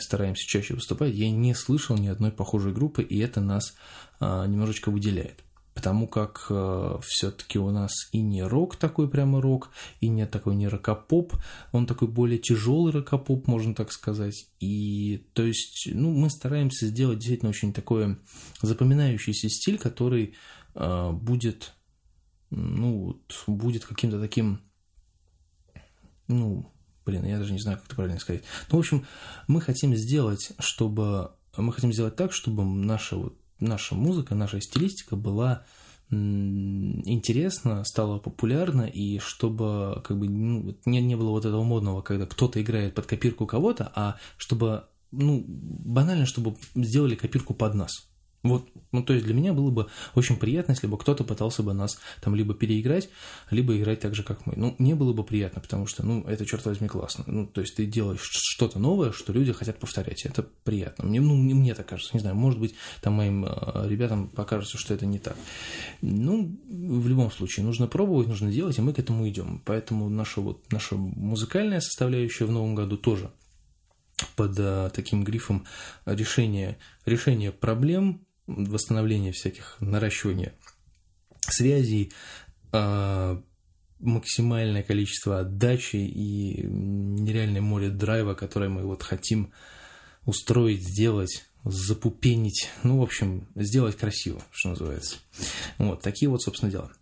стараемся чаще выступать, я не слышал ни одной похожей группы, и это нас а, немножечко выделяет потому как э, все-таки у нас и не рок такой прямо рок, и не такой не рокопоп, он такой более тяжелый рокопоп, можно так сказать. И то есть, ну, мы стараемся сделать действительно очень такой запоминающийся стиль, который э, будет, ну, вот, будет каким-то таким, ну, блин, я даже не знаю, как это правильно сказать. Ну, в общем, мы хотим сделать, чтобы мы хотим сделать так, чтобы наша вот наша музыка, наша стилистика была интересна, стала популярна, и чтобы как бы ну, не, не было вот этого модного, когда кто-то играет под копирку кого-то, а чтобы, ну, банально, чтобы сделали копирку под нас. Вот, ну, то есть для меня было бы очень приятно, если бы кто-то пытался бы нас там либо переиграть, либо играть так же, как мы. Ну, мне было бы приятно, потому что, ну, это, черт возьми, классно. Ну, то есть ты делаешь что-то новое, что люди хотят повторять, это приятно. Мне, ну, мне так кажется, не знаю, может быть, там моим э, ребятам покажется, что это не так. Ну, в любом случае, нужно пробовать, нужно делать, и мы к этому идем. Поэтому наша вот, наша музыкальная составляющая в новом году тоже под а, таким грифом решение, решение проблем, восстановление всяких, наращивания связей, а, максимальное количество отдачи и нереальное море драйва, которое мы вот хотим устроить, сделать, запупенить, ну, в общем, сделать красиво, что называется. Вот, такие вот, собственно, дела.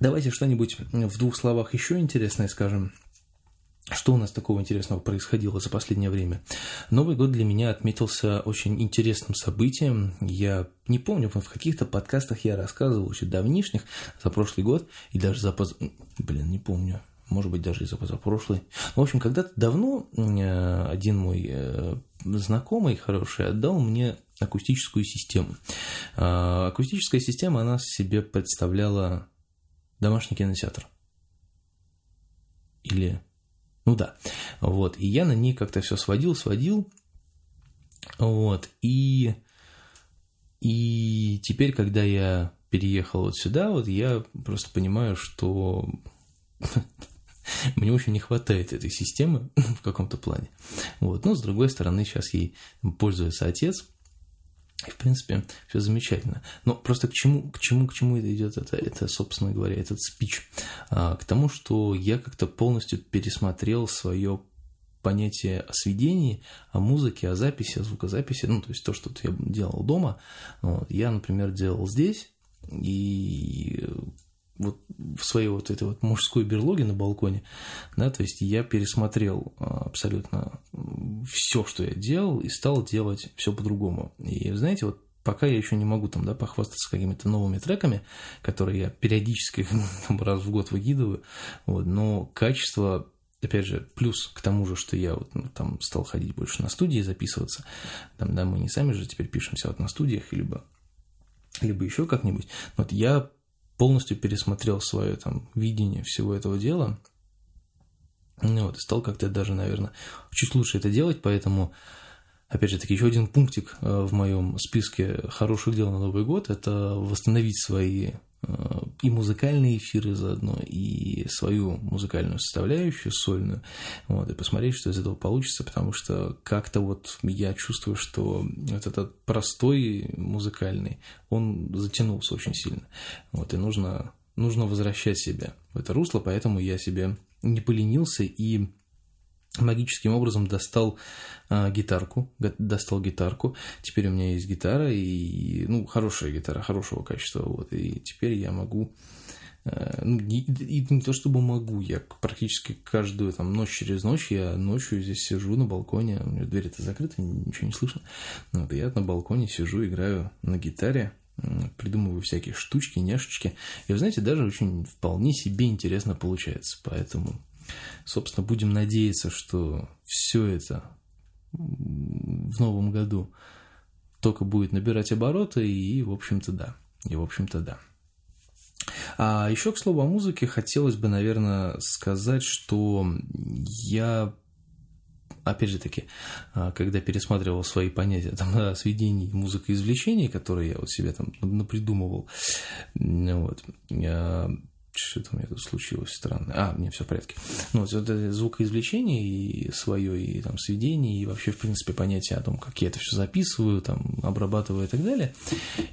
Давайте что-нибудь в двух словах еще интересное скажем. Что у нас такого интересного происходило за последнее время? Новый год для меня отметился очень интересным событием. Я не помню, в каких-то подкастах я рассказывал еще давнишних за прошлый год и даже за поз... Блин, не помню. Может быть, даже и за позапрошлый. В общем, когда-то давно э, один мой э, знакомый хороший отдал мне акустическую систему. А, акустическая система, она себе представляла домашний кинотеатр. Или ну да. Вот. И я на ней как-то все сводил, сводил. Вот. И, и теперь, когда я переехал вот сюда, вот я просто понимаю, что мне очень не хватает этой системы в каком-то плане. Вот. Но, с другой стороны, сейчас ей пользуется отец, в принципе, все замечательно. Но просто к чему, к чему, к чему это идет, это, это, собственно говоря, этот спич? А, к тому, что я как-то полностью пересмотрел свое понятие о сведении, о музыке, о записи, о звукозаписи, ну, то есть то, что я делал дома, вот, я, например, делал здесь, и вот в своей вот этой вот мужской берлоге на балконе, да, то есть я пересмотрел а, абсолютно все, что я делал, и стал делать все по-другому. И знаете, вот пока я еще не могу там, да, похвастаться какими-то новыми треками, которые я периодически там, раз в год выкидываю, вот, но качество опять же, плюс к тому же, что я вот, ну, там стал ходить больше на студии, записываться, там, да, мы не сами же теперь пишемся вот на студиях, либо, либо еще как-нибудь, вот я полностью пересмотрел свое там видение всего этого дела. Ну вот, стал как-то даже, наверное, чуть лучше это делать, поэтому, опять же таки, еще один пунктик э, в моем списке хороших дел на Новый год – это восстановить свои и музыкальные эфиры заодно, и свою музыкальную составляющую сольную, вот, и посмотреть, что из этого получится, потому что как-то вот я чувствую, что вот этот простой музыкальный, он затянулся очень сильно, вот, и нужно, нужно возвращать себя в это русло, поэтому я себе не поленился и магическим образом достал а, гитарку, достал гитарку. Теперь у меня есть гитара и ну хорошая гитара, хорошего качества, вот. И теперь я могу а, ну, не, не то чтобы могу, я практически каждую там ночь через ночь, я ночью здесь сижу на балконе, у меня дверь-то закрыта, ничего не слышно. Вот, я на балконе сижу, играю на гитаре, придумываю всякие штучки, няшечки. И вы знаете, даже очень вполне себе интересно получается. Поэтому Собственно, будем надеяться, что все это в новом году только будет набирать обороты, и, в общем-то, да. И, в общем-то, да. А еще, к слову, о музыке хотелось бы, наверное, сказать, что я опять же таки, а, когда пересматривал свои понятия там, о сведении музыкоизвлечений, которые я вот себе там напридумывал, вот, что-то у меня тут случилось странное. А, мне все в порядке. Ну, вот это звукоизвлечение и свое, и там сведение, и вообще, в принципе, понятие о том, как я это все записываю, там, обрабатываю и так далее,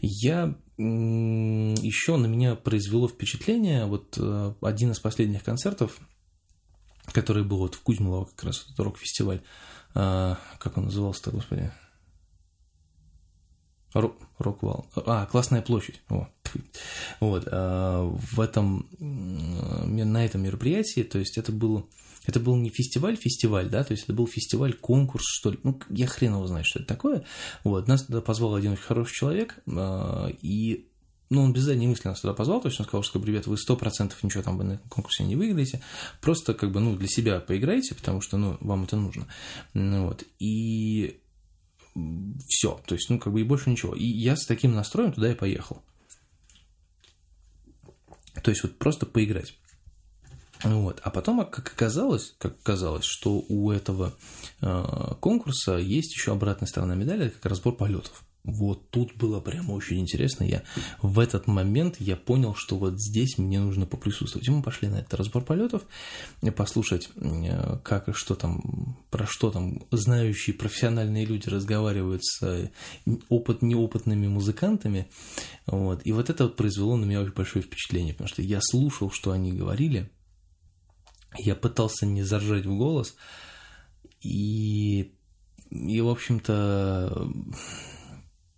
я еще на меня произвело впечатление вот э, один из последних концертов, который был вот в Кузьмилово, как раз этот рок-фестиваль, а, как он назывался-то, господи, Роквал. А, Классная площадь. О. Вот. А в этом, на этом мероприятии, то есть это был, это был не фестиваль-фестиваль, да, то есть это был фестиваль-конкурс, что ли. Ну, я хрен его знает, что это такое. Вот. Нас туда позвал один очень хороший человек, а, и ну, он без задней мысли нас туда позвал, то есть он сказал, что, ребят, вы сто процентов ничего там на конкурсе не выиграете, просто как бы, ну, для себя поиграйте, потому что, ну, вам это нужно. Ну, вот. И все, то есть, ну, как бы и больше ничего. И я с таким настроем туда и поехал. То есть, вот просто поиграть. Вот. А потом, как оказалось, как оказалось, что у этого э, конкурса есть еще обратная сторона медали, как разбор полетов. Вот тут было прямо очень интересно. Я в этот момент я понял, что вот здесь мне нужно поприсутствовать. И мы пошли на этот разбор полетов, послушать, э, как и что там, про что там знающие профессиональные люди разговаривают с опыт неопытными музыкантами. Вот. И вот это вот произвело на меня очень большое впечатление, потому что я слушал, что они говорили, я пытался не заржать в голос, и, и в общем-то,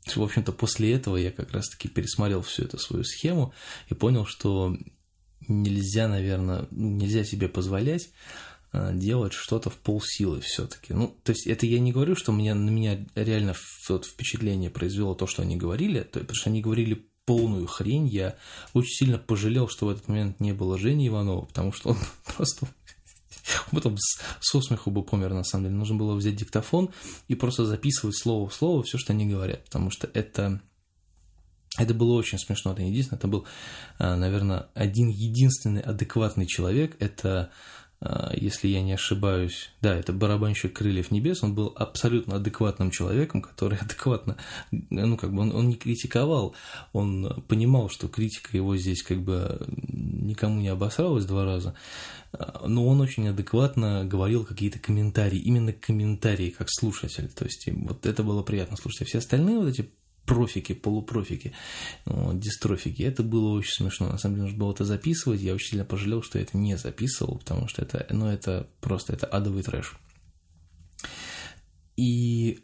в общем-то, после этого я как раз-таки пересмотрел всю эту свою схему и понял, что нельзя, наверное, нельзя себе позволять а, делать что-то в полсилы все-таки. Ну, то есть это я не говорю, что меня, на меня реально вот впечатление произвело то, что они говорили, то, потому что они говорили полную хрень. Я очень сильно пожалел, что в этот момент не было Жени Иванова, потому что он просто потом со смеху бы помер, на самом деле. Нужно было взять диктофон и просто записывать слово в слово все, что они говорят, потому что это это было очень смешно, это не единственное, это был, а, наверное, один единственный адекватный человек, это а, если я не ошибаюсь, да, это барабанщик «Крыльев небес», он был абсолютно адекватным человеком, который адекватно, ну, как бы он, он не критиковал, он понимал, что критика его здесь как бы никому не обосралась два раза, а, но он очень адекватно говорил какие-то комментарии, именно комментарии как слушатель, то есть вот это было приятно слушать, а все остальные вот эти профики, полупрофики, вот, дистрофики. Это было очень смешно. На самом деле нужно было это записывать. Я очень сильно пожалел, что я это не записывал, потому что это, ну, это просто это адовый трэш. И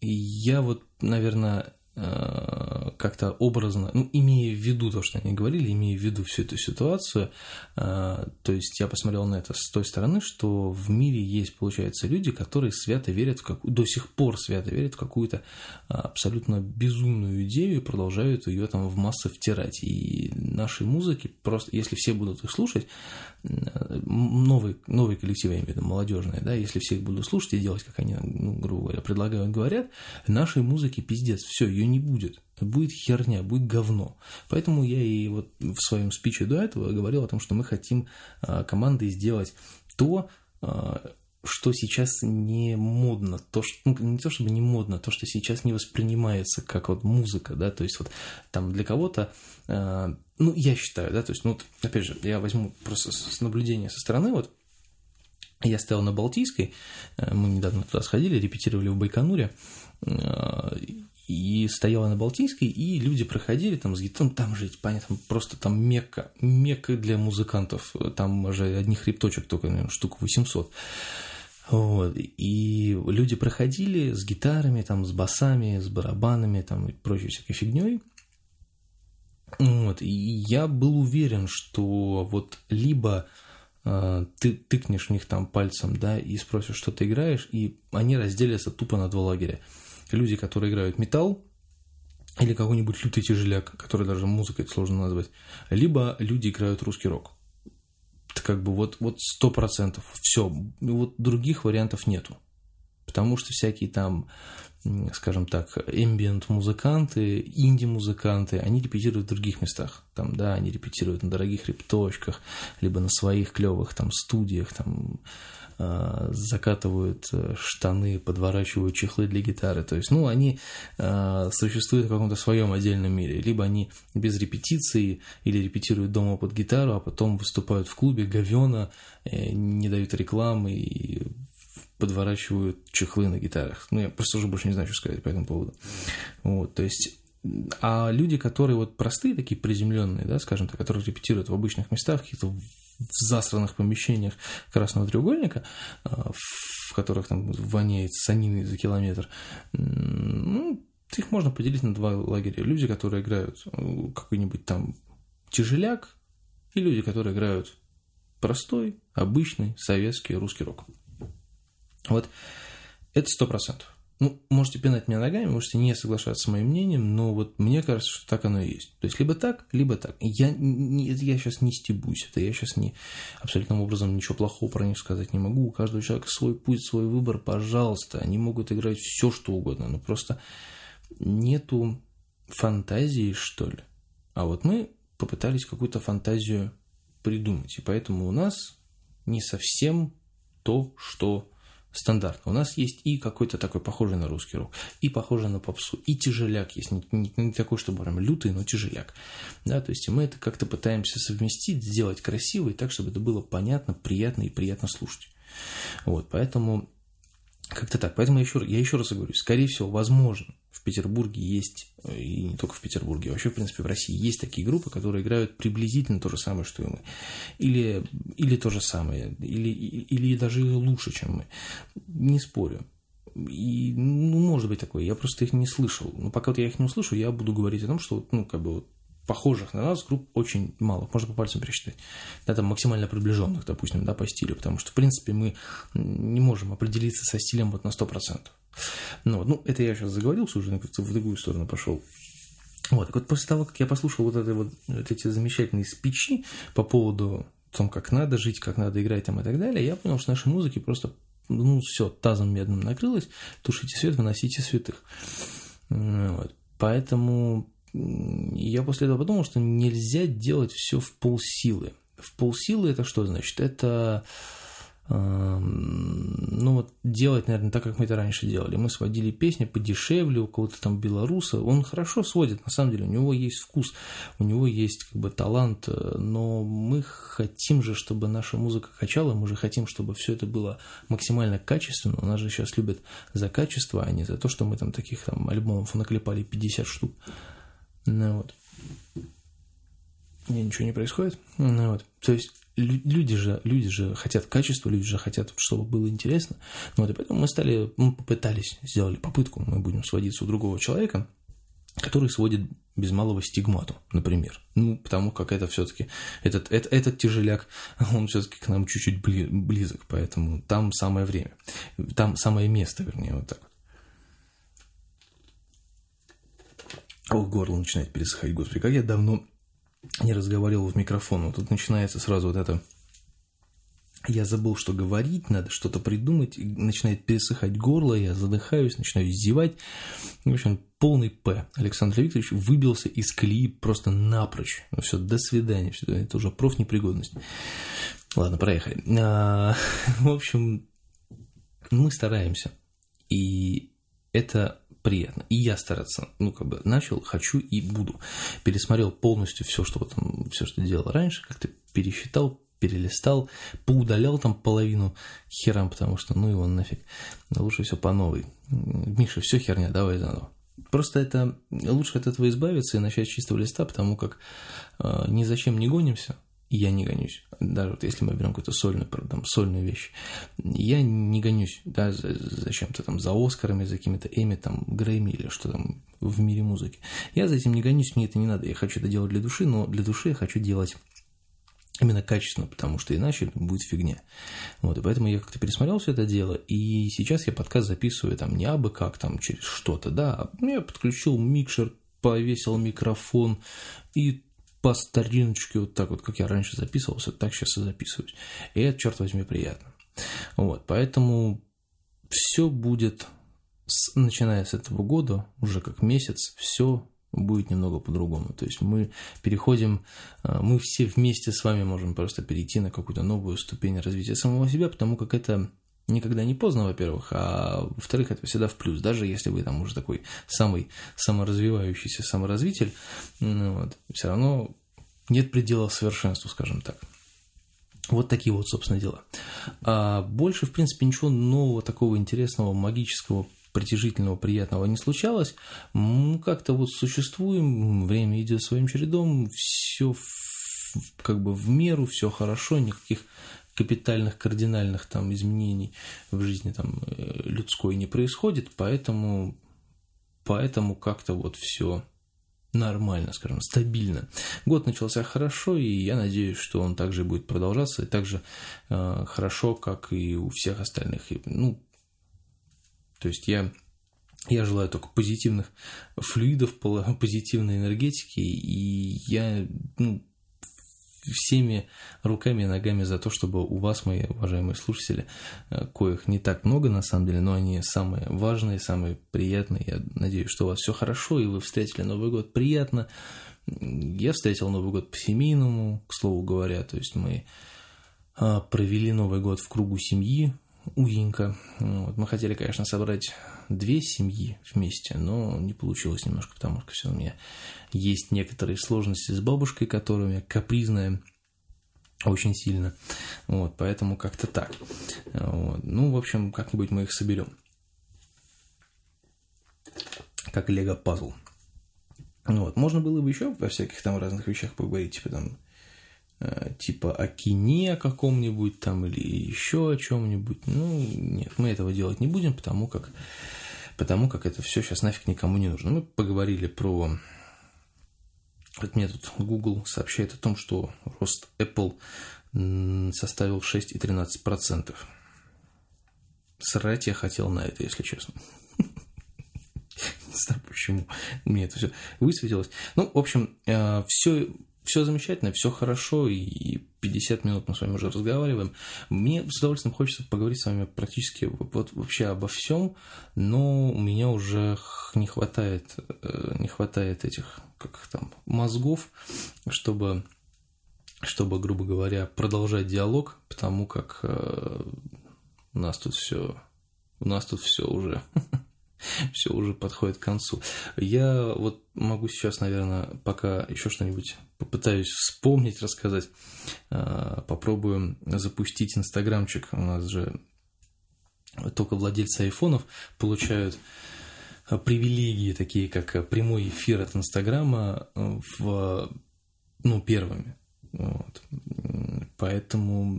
я вот, наверное, Э, как-то образно, ну, имея в виду то, что они говорили, имея в виду всю эту ситуацию, э, то есть я посмотрел на это с той стороны, что в мире есть, получается, люди, которые свято верят в какую до сих пор свято верят в какую-то э, абсолютно безумную идею и продолжают ее там в массы втирать. И нашей музыки просто, если все будут их слушать, новый, новый коллектив, я имею в виду, молодежные, да, если все их будут слушать и делать, как они, ну, грубо говоря, предлагают, говорят, нашей музыки пиздец, все, ее не будет. Будет херня, будет говно. Поэтому я и вот в своем спиче до этого говорил о том, что мы хотим а, командой сделать то, а, что сейчас не модно, то, что, ну, не то чтобы не модно, то, что сейчас не воспринимается как вот музыка, да, то есть вот там для кого-то, э, ну, я считаю, да, то есть, ну, вот, опять же, я возьму просто с наблюдения со стороны, вот, я стоял на Балтийской, мы недавно туда сходили, репетировали в Байконуре, и стояла на Балтийской, и люди проходили там с гитаром, там же, понятно, просто там мекка, мекка для музыкантов, там же одних хребточек только, наверное, штук 800. Вот. И люди проходили с гитарами, там, с басами, с барабанами там, и прочей всякой фигней. Вот. И я был уверен, что вот либо э, ты тыкнешь в них там пальцем, да, и спросишь, что ты играешь, и они разделятся тупо на два лагеря люди, которые играют металл, или какой-нибудь лютый тяжеляк, который даже музыкой сложно назвать, либо люди играют русский рок. Это как бы вот вот сто процентов. Все, вот других вариантов нету, потому что всякие там, скажем так, эмбиент музыканты, инди музыканты, они репетируют в других местах, там, да, они репетируют на дорогих репточках, либо на своих клевых там студиях, там закатывают э, штаны, подворачивают чехлы для гитары. То есть, ну, они э, существуют в каком-то своем отдельном мире. Либо они без репетиции или репетируют дома под гитару, а потом выступают в клубе говена, не дают рекламы и подворачивают чехлы на гитарах. Ну, я просто уже больше не знаю, что сказать по этому поводу. Вот, то есть а люди, которые вот простые, такие приземленные, да, скажем так, которые репетируют в обычных местах, каких-то в засранных помещениях красного треугольника, а, в которых там воняет саниной за километр, ну, их можно поделить на два лагеря. Люди, которые играют э, какой-нибудь там тяжеляк, и люди, которые играют простой, обычный, советский, русский рок. Вот это сто процентов. Ну, можете пинать меня ногами, можете не соглашаться с моим мнением, но вот мне кажется, что так оно и есть. То есть, либо так, либо так. Я, не, я сейчас не стебусь, это я сейчас не абсолютным образом ничего плохого про них сказать не могу. У каждого человека свой путь, свой выбор, пожалуйста. Они могут играть все, что угодно, но просто нету фантазии, что ли. А вот мы попытались какую-то фантазию придумать, и поэтому у нас не совсем то, что стандартно. У нас есть и какой-то такой похожий на русский рок, и похожий на попсу, и тяжеляк есть, не, не, не такой, чтобы прям лютый, но тяжеляк. Да, то есть мы это как-то пытаемся совместить, сделать красиво и так, чтобы это было понятно, приятно и приятно слушать. Вот, поэтому как-то так. Поэтому я еще, я еще раз говорю, скорее всего, возможно, Петербурге есть, и не только в Петербурге, вообще, в принципе, в России есть такие группы, которые играют приблизительно то же самое, что и мы. Или, или то же самое, или, или даже лучше, чем мы. Не спорю. И, ну, может быть такое, я просто их не слышал. Но пока вот я их не услышу, я буду говорить о том, что, ну, как бы, вот, похожих на нас групп очень мало, можно по пальцам пересчитать. Да, там максимально приближенных, допустим, да, по стилю, потому что, в принципе, мы не можем определиться со стилем вот на 100%. Ну, ну это я сейчас заговорился уже, в другую сторону пошел. Вот, так вот после того, как я послушал вот, это вот, вот эти замечательные спичи по поводу том, как надо жить, как надо играть там и так далее, я понял, что нашей музыки просто, ну, все, тазом медным накрылось, тушите свет, выносите святых. Вот. Поэтому я после этого подумал, что нельзя делать все в полсилы. В полсилы это что значит? Это ну вот делать, наверное, так, как мы это раньше делали. Мы сводили песни подешевле, у кого-то там белоруса. Он хорошо сводит, на самом деле, у него есть вкус, у него есть как бы талант, но мы хотим же, чтобы наша музыка качала, мы же хотим, чтобы все это было максимально качественно. У нас же сейчас любят за качество, а не за то, что мы там таких там альбомов наклепали 50 штук. Ну вот. И ничего не происходит. Ну вот. То есть люди же, люди же хотят качества, люди же хотят, чтобы было интересно. Ну вот, и поэтому мы стали, мы попытались, сделали попытку, мы будем сводиться у другого человека, который сводит без малого стигмату, например. Ну, потому как это все-таки, этот, этот, этот тяжеляк, он все-таки к нам чуть-чуть близок, поэтому там самое время, там самое место, вернее, вот так вот. Ох, горло начинает пересыхать, господи, как я давно не разговаривал в микрофон. Вот тут начинается сразу вот это я забыл, что говорить, надо что-то придумать, начинает пересыхать горло, я задыхаюсь, начинаю зевать. В общем, полный П. Александр Викторович выбился из колеи просто напрочь. Ну все, до свидания, все, это уже профнепригодность. Ладно, проехали. А, в общем, мы стараемся. И это приятно. И я стараться, ну, как бы начал, хочу и буду. Пересмотрел полностью все, что там, все, что делал раньше, как-то пересчитал, перелистал, поудалял там половину херам, потому что ну его нафиг. Лучше все по новой. Миша, все херня, давай заново. Просто это лучше от этого избавиться и начать с чистого листа, потому как э, ни зачем не гонимся, я не гонюсь. Даже вот если мы берем какую-то сольную, там, сольную вещь, я не гонюсь да, за, за чем-то там, за Оскарами, за какими-то Эми, там, Грэмми или что там в мире музыки. Я за этим не гонюсь, мне это не надо. Я хочу это делать для души, но для души я хочу делать именно качественно, потому что иначе будет фигня. Вот, и поэтому я как-то пересмотрел все это дело, и сейчас я подкаст записываю там не абы как, там через что-то, да, я подключил микшер, повесил микрофон и по стариночке, вот так вот, как я раньше записывался, так сейчас и записываюсь. И это, черт возьми, приятно. Вот, поэтому все будет, с, начиная с этого года, уже как месяц, все будет немного по-другому. То есть мы переходим, а, мы все вместе с вами можем просто перейти на какую-то новую ступень развития самого себя, потому как это никогда не поздно, во-первых, а во-вторых, это всегда в плюс, даже если вы там уже такой самый саморазвивающийся саморазвитель, ну, вот, все равно нет предела совершенству, скажем так. Вот такие вот, собственно, дела. А больше, в принципе, ничего нового, такого интересного, магического, притяжительного, приятного не случалось. Как-то вот существуем, время идет своим чередом, все как бы в меру, все хорошо, никаких капитальных, кардинальных там изменений в жизни там э, людской не происходит, поэтому, поэтому как-то вот все нормально, скажем, стабильно. Год начался хорошо, и я надеюсь, что он также будет продолжаться, и также э, хорошо, как и у всех остальных. И, ну, то есть я, я желаю только позитивных флюидов, позитивной энергетики, и я ну, всеми руками и ногами за то, чтобы у вас, мои уважаемые слушатели, э, коих не так много на самом деле, но они самые важные, самые приятные. Я надеюсь, что у вас все хорошо, и вы встретили Новый год приятно. Я встретил Новый год по-семейному, к слову говоря, то есть мы а, провели Новый год в кругу семьи, узенько. Вот. Мы хотели, конечно, собрать две семьи вместе, но не получилось немножко, потому что все у меня есть некоторые сложности с бабушкой, которая у меня капризная очень сильно. Вот, поэтому как-то так. Вот. Ну, в общем, как-нибудь мы их соберем. Как лего-пазл. Вот. Можно было бы еще во всяких там разных вещах поговорить, типа там Э, типа о кине каком-нибудь там или еще о чем-нибудь. Ну, нет, мы этого делать не будем, потому как, потому как это все сейчас нафиг никому не нужно. Мы поговорили про... Вот мне тут Google сообщает о том, что рост Apple составил 6,13%. Срать я хотел на это, если честно. Не знаю почему. Мне это все высветилось. Ну, в общем, э, все все замечательно, все хорошо, и 50 минут мы с вами уже разговариваем. Мне с удовольствием хочется поговорить с вами практически вот вообще обо всем, но у меня уже не хватает, э, не хватает этих, как там, мозгов, чтобы, чтобы, грубо говоря, продолжать диалог, потому как э, у нас тут все, у нас тут все уже все уже подходит к концу. Я вот могу сейчас, наверное, пока еще что-нибудь попытаюсь вспомнить, рассказать. А, попробуем запустить инстаграмчик. У нас же только владельцы айфонов получают привилегии, такие как прямой эфир от Инстаграма в, ну, первыми. Вот. Поэтому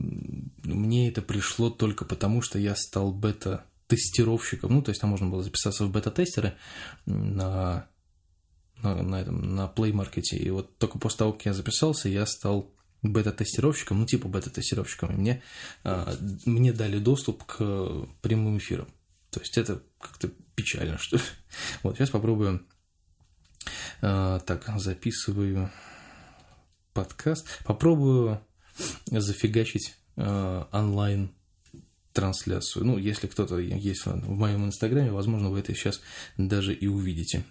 мне это пришло только потому, что я стал бета тестировщиком. Ну, то есть там можно было записаться в бета-тестеры на, на, на, этом, на Play Market. И вот только после того, как я записался, я стал бета-тестировщиком, ну, типа бета-тестировщиком. И мне, а, мне дали доступ к прямым эфирам. То есть это как-то печально, что ли. Вот, сейчас попробуем. А, так, записываю подкаст. Попробую зафигачить а, онлайн трансляцию. Ну, если кто-то есть в моем инстаграме, возможно, вы это сейчас даже и увидите.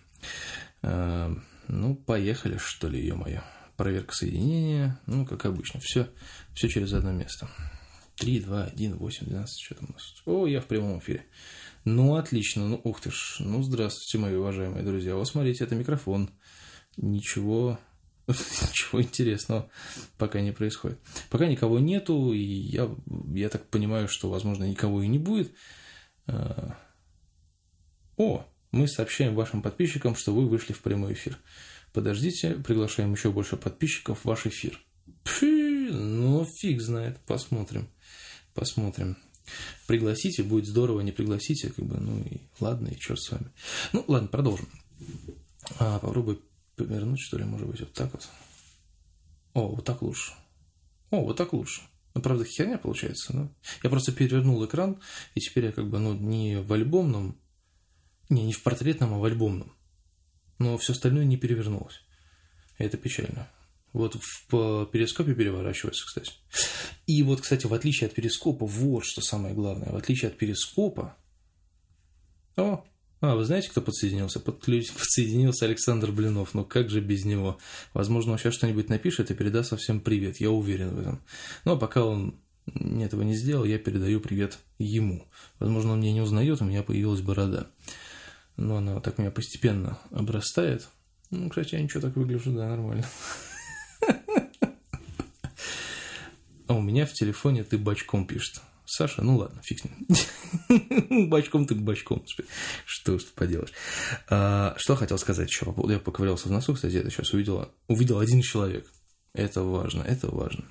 Э, ну, поехали, что ли, ё-моё. Проверка соединения, ну, как обычно, все, все через одно место. 3, 2, 1, 8, 12, что там у нас? О, я в прямом эфире. Ну, отлично, ну, ух ты ж, ну, здравствуйте, мои уважаемые друзья. Вот, смотрите, это микрофон. Ничего Ничего интересного пока не происходит. Пока никого нету, и я, я так понимаю, что, возможно, никого и не будет. А, о, мы сообщаем вашим подписчикам, что вы вышли в прямой эфир. Подождите, приглашаем еще больше подписчиков в ваш эфир. Пфи, ну фиг знает, посмотрим. Посмотрим. Пригласите, будет здорово, не пригласите, как бы, ну и ладно, и черт с вами. Ну, ладно, продолжим. А, попробуй повернуть, что ли, может быть, вот так вот. О, вот так лучше. О, вот так лучше. Ну, правда, херня получается, да? Я просто перевернул экран, и теперь я как бы, ну, не в альбомном, не, не в портретном, а в альбомном. Но все остальное не перевернулось. Это печально. Вот в перископе переворачивается, кстати. И вот, кстати, в отличие от перископа, вот что самое главное, в отличие от перископа... О, а, вы знаете, кто подсоединился? Подключ... Подсоединился Александр Блинов. Ну как же без него? Возможно, он сейчас что-нибудь напишет и передаст совсем привет. Я уверен в этом. Но пока он этого не сделал, я передаю привет ему. Возможно, он меня не узнает, у меня появилась борода. Но она вот так у меня постепенно обрастает. Ну, кстати, я ничего так выгляжу, да, нормально. А у меня в телефоне ты бачком пишет. Саша, ну ладно, фиг. Бачком ты бачком. Что ж поделаешь. А, что хотел сказать еще Я поковырялся в носу, кстати, это сейчас увидел, увидел один человек. Это важно, это важно.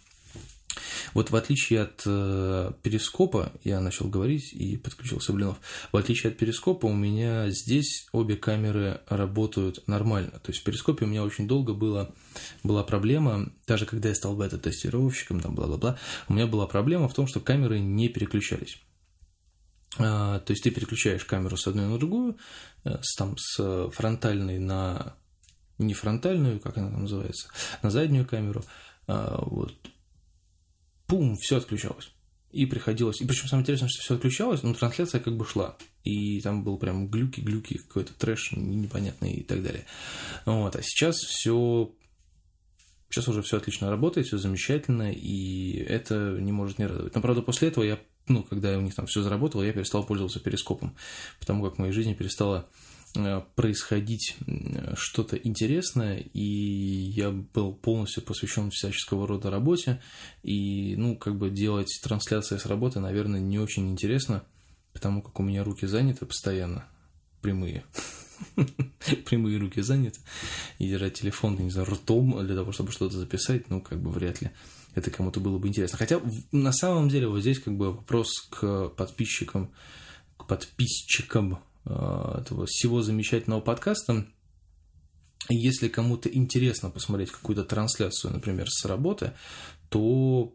Вот в отличие от э, перископа, я начал говорить и подключился Блинов, в отличие от перископа у меня здесь обе камеры работают нормально. То есть в перископе у меня очень долго было, была проблема, даже когда я стал бета-тестировщиком, там бла-бла-бла, у меня была проблема в том, что камеры не переключались. А, то есть ты переключаешь камеру с одной на другую, э, с, там, с фронтальной на не фронтальную, как она там называется, на заднюю камеру, а, вот, пум, все отключалось. И приходилось... И причем самое интересное, что все отключалось, но трансляция как бы шла. И там был прям глюки, глюки, какой-то трэш непонятный и так далее. Вот. А сейчас все Сейчас уже все отлично работает, все замечательно, и это не может не радовать. Но, правда, после этого я ну, когда у них там все заработало, я перестал пользоваться перископом, потому как в моей жизни перестало происходить что-то интересное, и я был полностью посвящен всяческого рода работе, и, ну, как бы делать трансляции с работы, наверное, не очень интересно, потому как у меня руки заняты постоянно, прямые. прямые руки заняты, и держать телефон, не знаю, ртом для того, чтобы что-то записать, ну, как бы вряд ли это кому-то было бы интересно. Хотя, на самом деле, вот здесь как бы вопрос к подписчикам, к подписчикам э, этого всего замечательного подкаста. Если кому-то интересно посмотреть какую-то трансляцию, например, с работы, то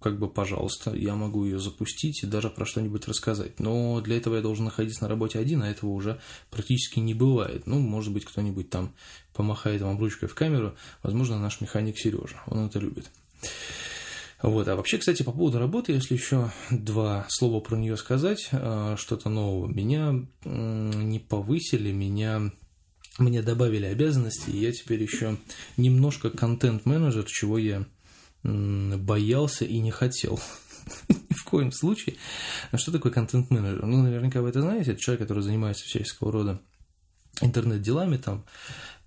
как бы, пожалуйста, я могу ее запустить и даже про что-нибудь рассказать. Но для этого я должен находиться на работе один, а этого уже практически не бывает. Ну, может быть, кто-нибудь там помахает вам ручкой в камеру, возможно, наш механик Сережа, он это любит. Вот. А вообще, кстати, по поводу работы, если еще два слова про нее сказать, э, что-то нового. Меня не повысили, меня мне добавили обязанности, и я теперь еще немножко контент-менеджер, чего я боялся и не хотел. Ни в коем случае. А что такое контент-менеджер? Ну, наверняка вы это знаете. Это человек, который занимается всяческого рода интернет-делами там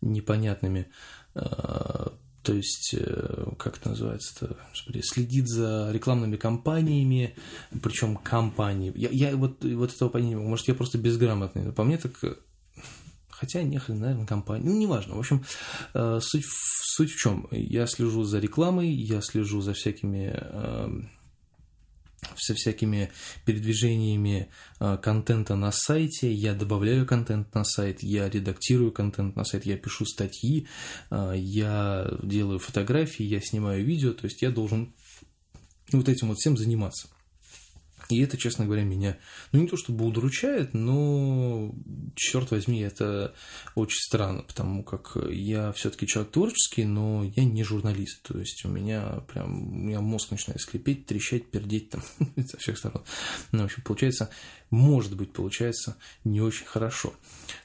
непонятными, а, то есть, э, как это называется-то, следит за рекламными кампаниями, причем компании. Я, я вот, вот этого не могу, может, я просто безграмотный, но по мне так Хотя нехрен, наверное, компания. Ну, неважно. В общем, э, суть, суть в чем? Я слежу за рекламой, я слежу за всякими эм, со всякими передвижениями э, контента на сайте, я добавляю контент на сайт, я редактирую контент на сайт, я пишу статьи, э, я делаю фотографии, я снимаю видео, то есть я должен вот этим вот всем заниматься. И это, честно говоря, меня, ну не то чтобы удручает, но, черт возьми, это очень странно, потому как я все-таки человек творческий, но я не журналист. То есть у меня прям, у меня мозг начинает скрипеть, трещать, пердеть там со всех сторон. Ну, в общем, получается, может быть, получается не очень хорошо.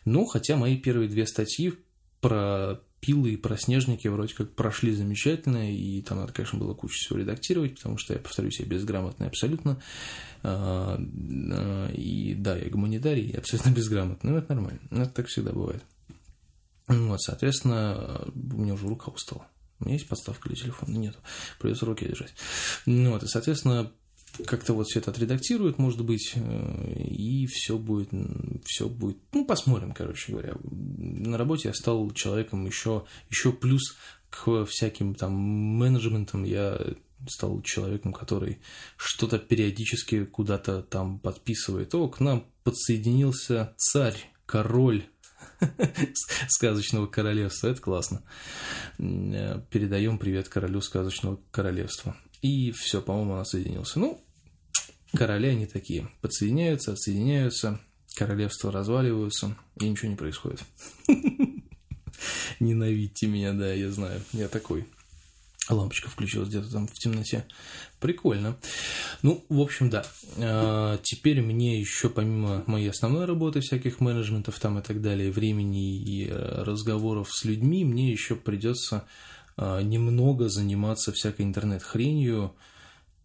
Но хотя мои первые две статьи про пилы и про снежники вроде как прошли замечательно, и там надо, конечно, было кучу всего редактировать, потому что я, повторюсь, я безграмотный абсолютно. А, и да, я гуманитарий, я абсолютно безграмотный, но это нормально, это так всегда бывает. Вот, соответственно, у меня уже рука устала. У меня есть подставка для телефона? Нету. Придется руки держать. Ну вот, и, соответственно, как-то вот все это отредактируют, может быть, э, и все будет, все будет, ну, посмотрим, короче говоря. На работе я стал человеком еще, еще плюс к всяким там менеджментам я стал человеком, который что-то периодически куда-то там подписывает. О, к нам подсоединился царь, король сказочного королевства. Это классно. Э, передаем привет королю сказочного королевства. И все, по-моему, он отсоединился. Ну, короли они такие. Подсоединяются, отсоединяются, королевства разваливаются, и ничего не происходит. Ненавидьте меня, да, я знаю. Я такой. Лампочка включилась где-то там в темноте. Прикольно. Ну, в общем, да. А, теперь мне еще помимо моей основной работы, всяких менеджментов там и так далее, времени и э, разговоров с людьми, мне еще придется немного заниматься всякой интернет-хренью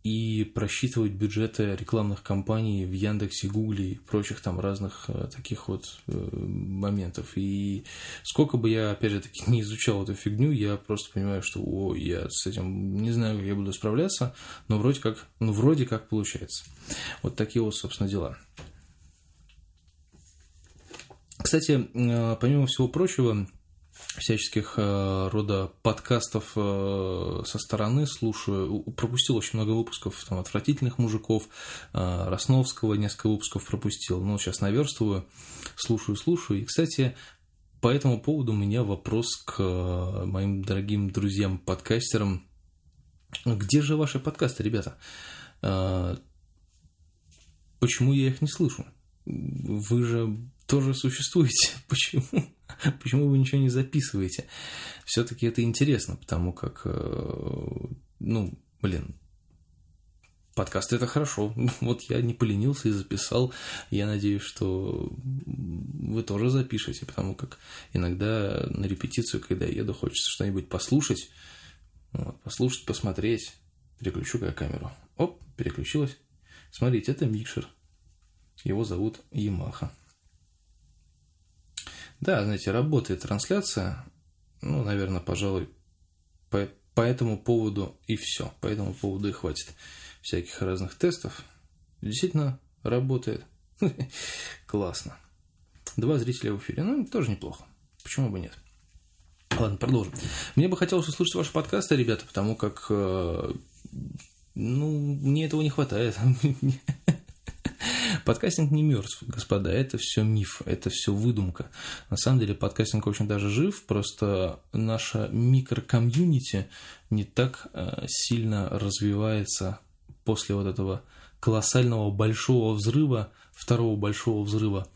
и просчитывать бюджеты рекламных кампаний в Яндексе, Гугле и прочих там разных а, таких вот э, моментов. И сколько бы я, опять же таки, не изучал эту фигню, я просто понимаю, что о, я с этим не знаю, как я буду справляться, но вроде как, ну, вроде как получается. Вот такие вот, собственно, дела. Кстати, а, помимо всего прочего, всяческих э, рода подкастов э, со стороны слушаю. Пропустил очень много выпусков там, «Отвратительных мужиков», э, Росновского несколько выпусков пропустил. Но сейчас наверстываю, слушаю, слушаю. И, кстати, по этому поводу у меня вопрос к моим дорогим друзьям-подкастерам. Где же ваши подкасты, ребята? Почему я их не слышу? Вы же тоже существуете. Почему? Почему вы ничего не записываете? Все-таки это интересно, потому как, э, ну, блин, подкаст это хорошо. Вот я не поленился и записал. Я надеюсь, что вы тоже запишете, потому как иногда на репетицию, когда еду, хочется что-нибудь послушать. Вот, послушать, посмотреть. Переключу-ка я камеру. Оп, переключилась. Смотрите, это микшер. Его зовут Yamaha. Да, знаете, работает трансляция. Ну, наверное, пожалуй, по, по этому поводу и все. По этому поводу и хватит всяких разных тестов. Действительно работает. Классно. Два зрителя в эфире. Ну, тоже неплохо. Почему бы нет? Ладно, продолжим. Мне бы хотелось услышать ваши подкасты, ребята, потому как, э, ну, мне этого не хватает. Подкастинг не мертв, господа, это все миф, это все выдумка. На самом деле подкастинг очень даже жив, просто наша микрокомьюнити не так э, сильно развивается после вот этого колоссального большого взрыва, второго большого взрыва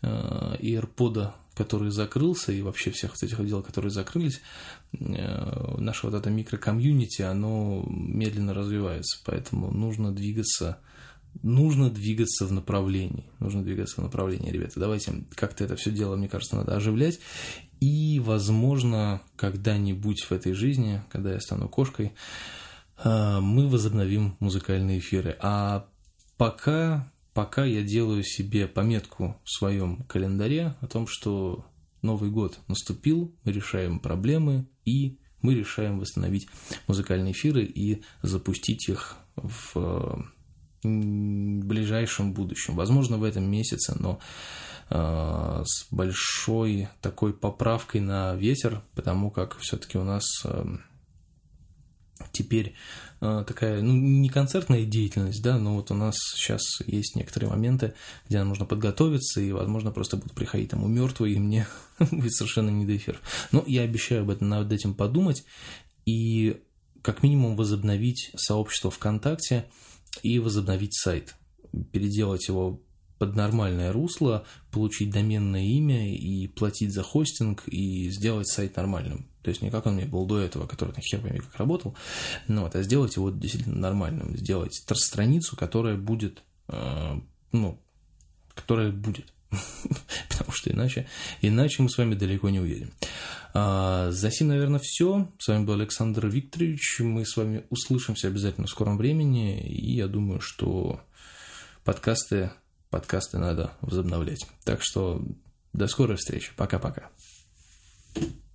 э, AirPod, который закрылся, и вообще всех вот этих дел, которые закрылись, э, наше вот это микрокомьюнити, оно медленно развивается, поэтому нужно двигаться нужно двигаться в направлении. Нужно двигаться в направлении, ребята. Давайте как-то это все дело, мне кажется, надо оживлять. И, возможно, когда-нибудь в этой жизни, когда я стану кошкой, э, мы возобновим музыкальные эфиры. А пока, пока я делаю себе пометку в своем календаре о том, что Новый год наступил, мы решаем проблемы и мы решаем восстановить музыкальные эфиры и запустить их в ближайшем будущем. Возможно, в этом месяце, но э, с большой такой поправкой на ветер, потому как все-таки у нас э, теперь э, такая, ну, не концертная деятельность, да, но вот у нас сейчас есть некоторые моменты, где нам нужно подготовиться, и, возможно, просто будут приходить там мертвые, и мне будет совершенно не до эфиров. Но я обещаю об этом, над этим подумать и как минимум возобновить сообщество ВКонтакте, и возобновить сайт, переделать его под нормальное русло, получить доменное имя и платить за хостинг и сделать сайт нормальным. То есть не как он мне был до этого, который на хер как работал, ну, вот, а сделать его действительно нормальным, сделать страницу, которая будет, э, ну, которая будет. Потому что иначе, иначе мы с вами далеко не уедем. А, за сим, наверное, все. С вами был Александр Викторович. Мы с вами услышимся обязательно в скором времени. И я думаю, что подкасты, подкасты надо возобновлять. Так что до скорой встречи. Пока-пока. thank you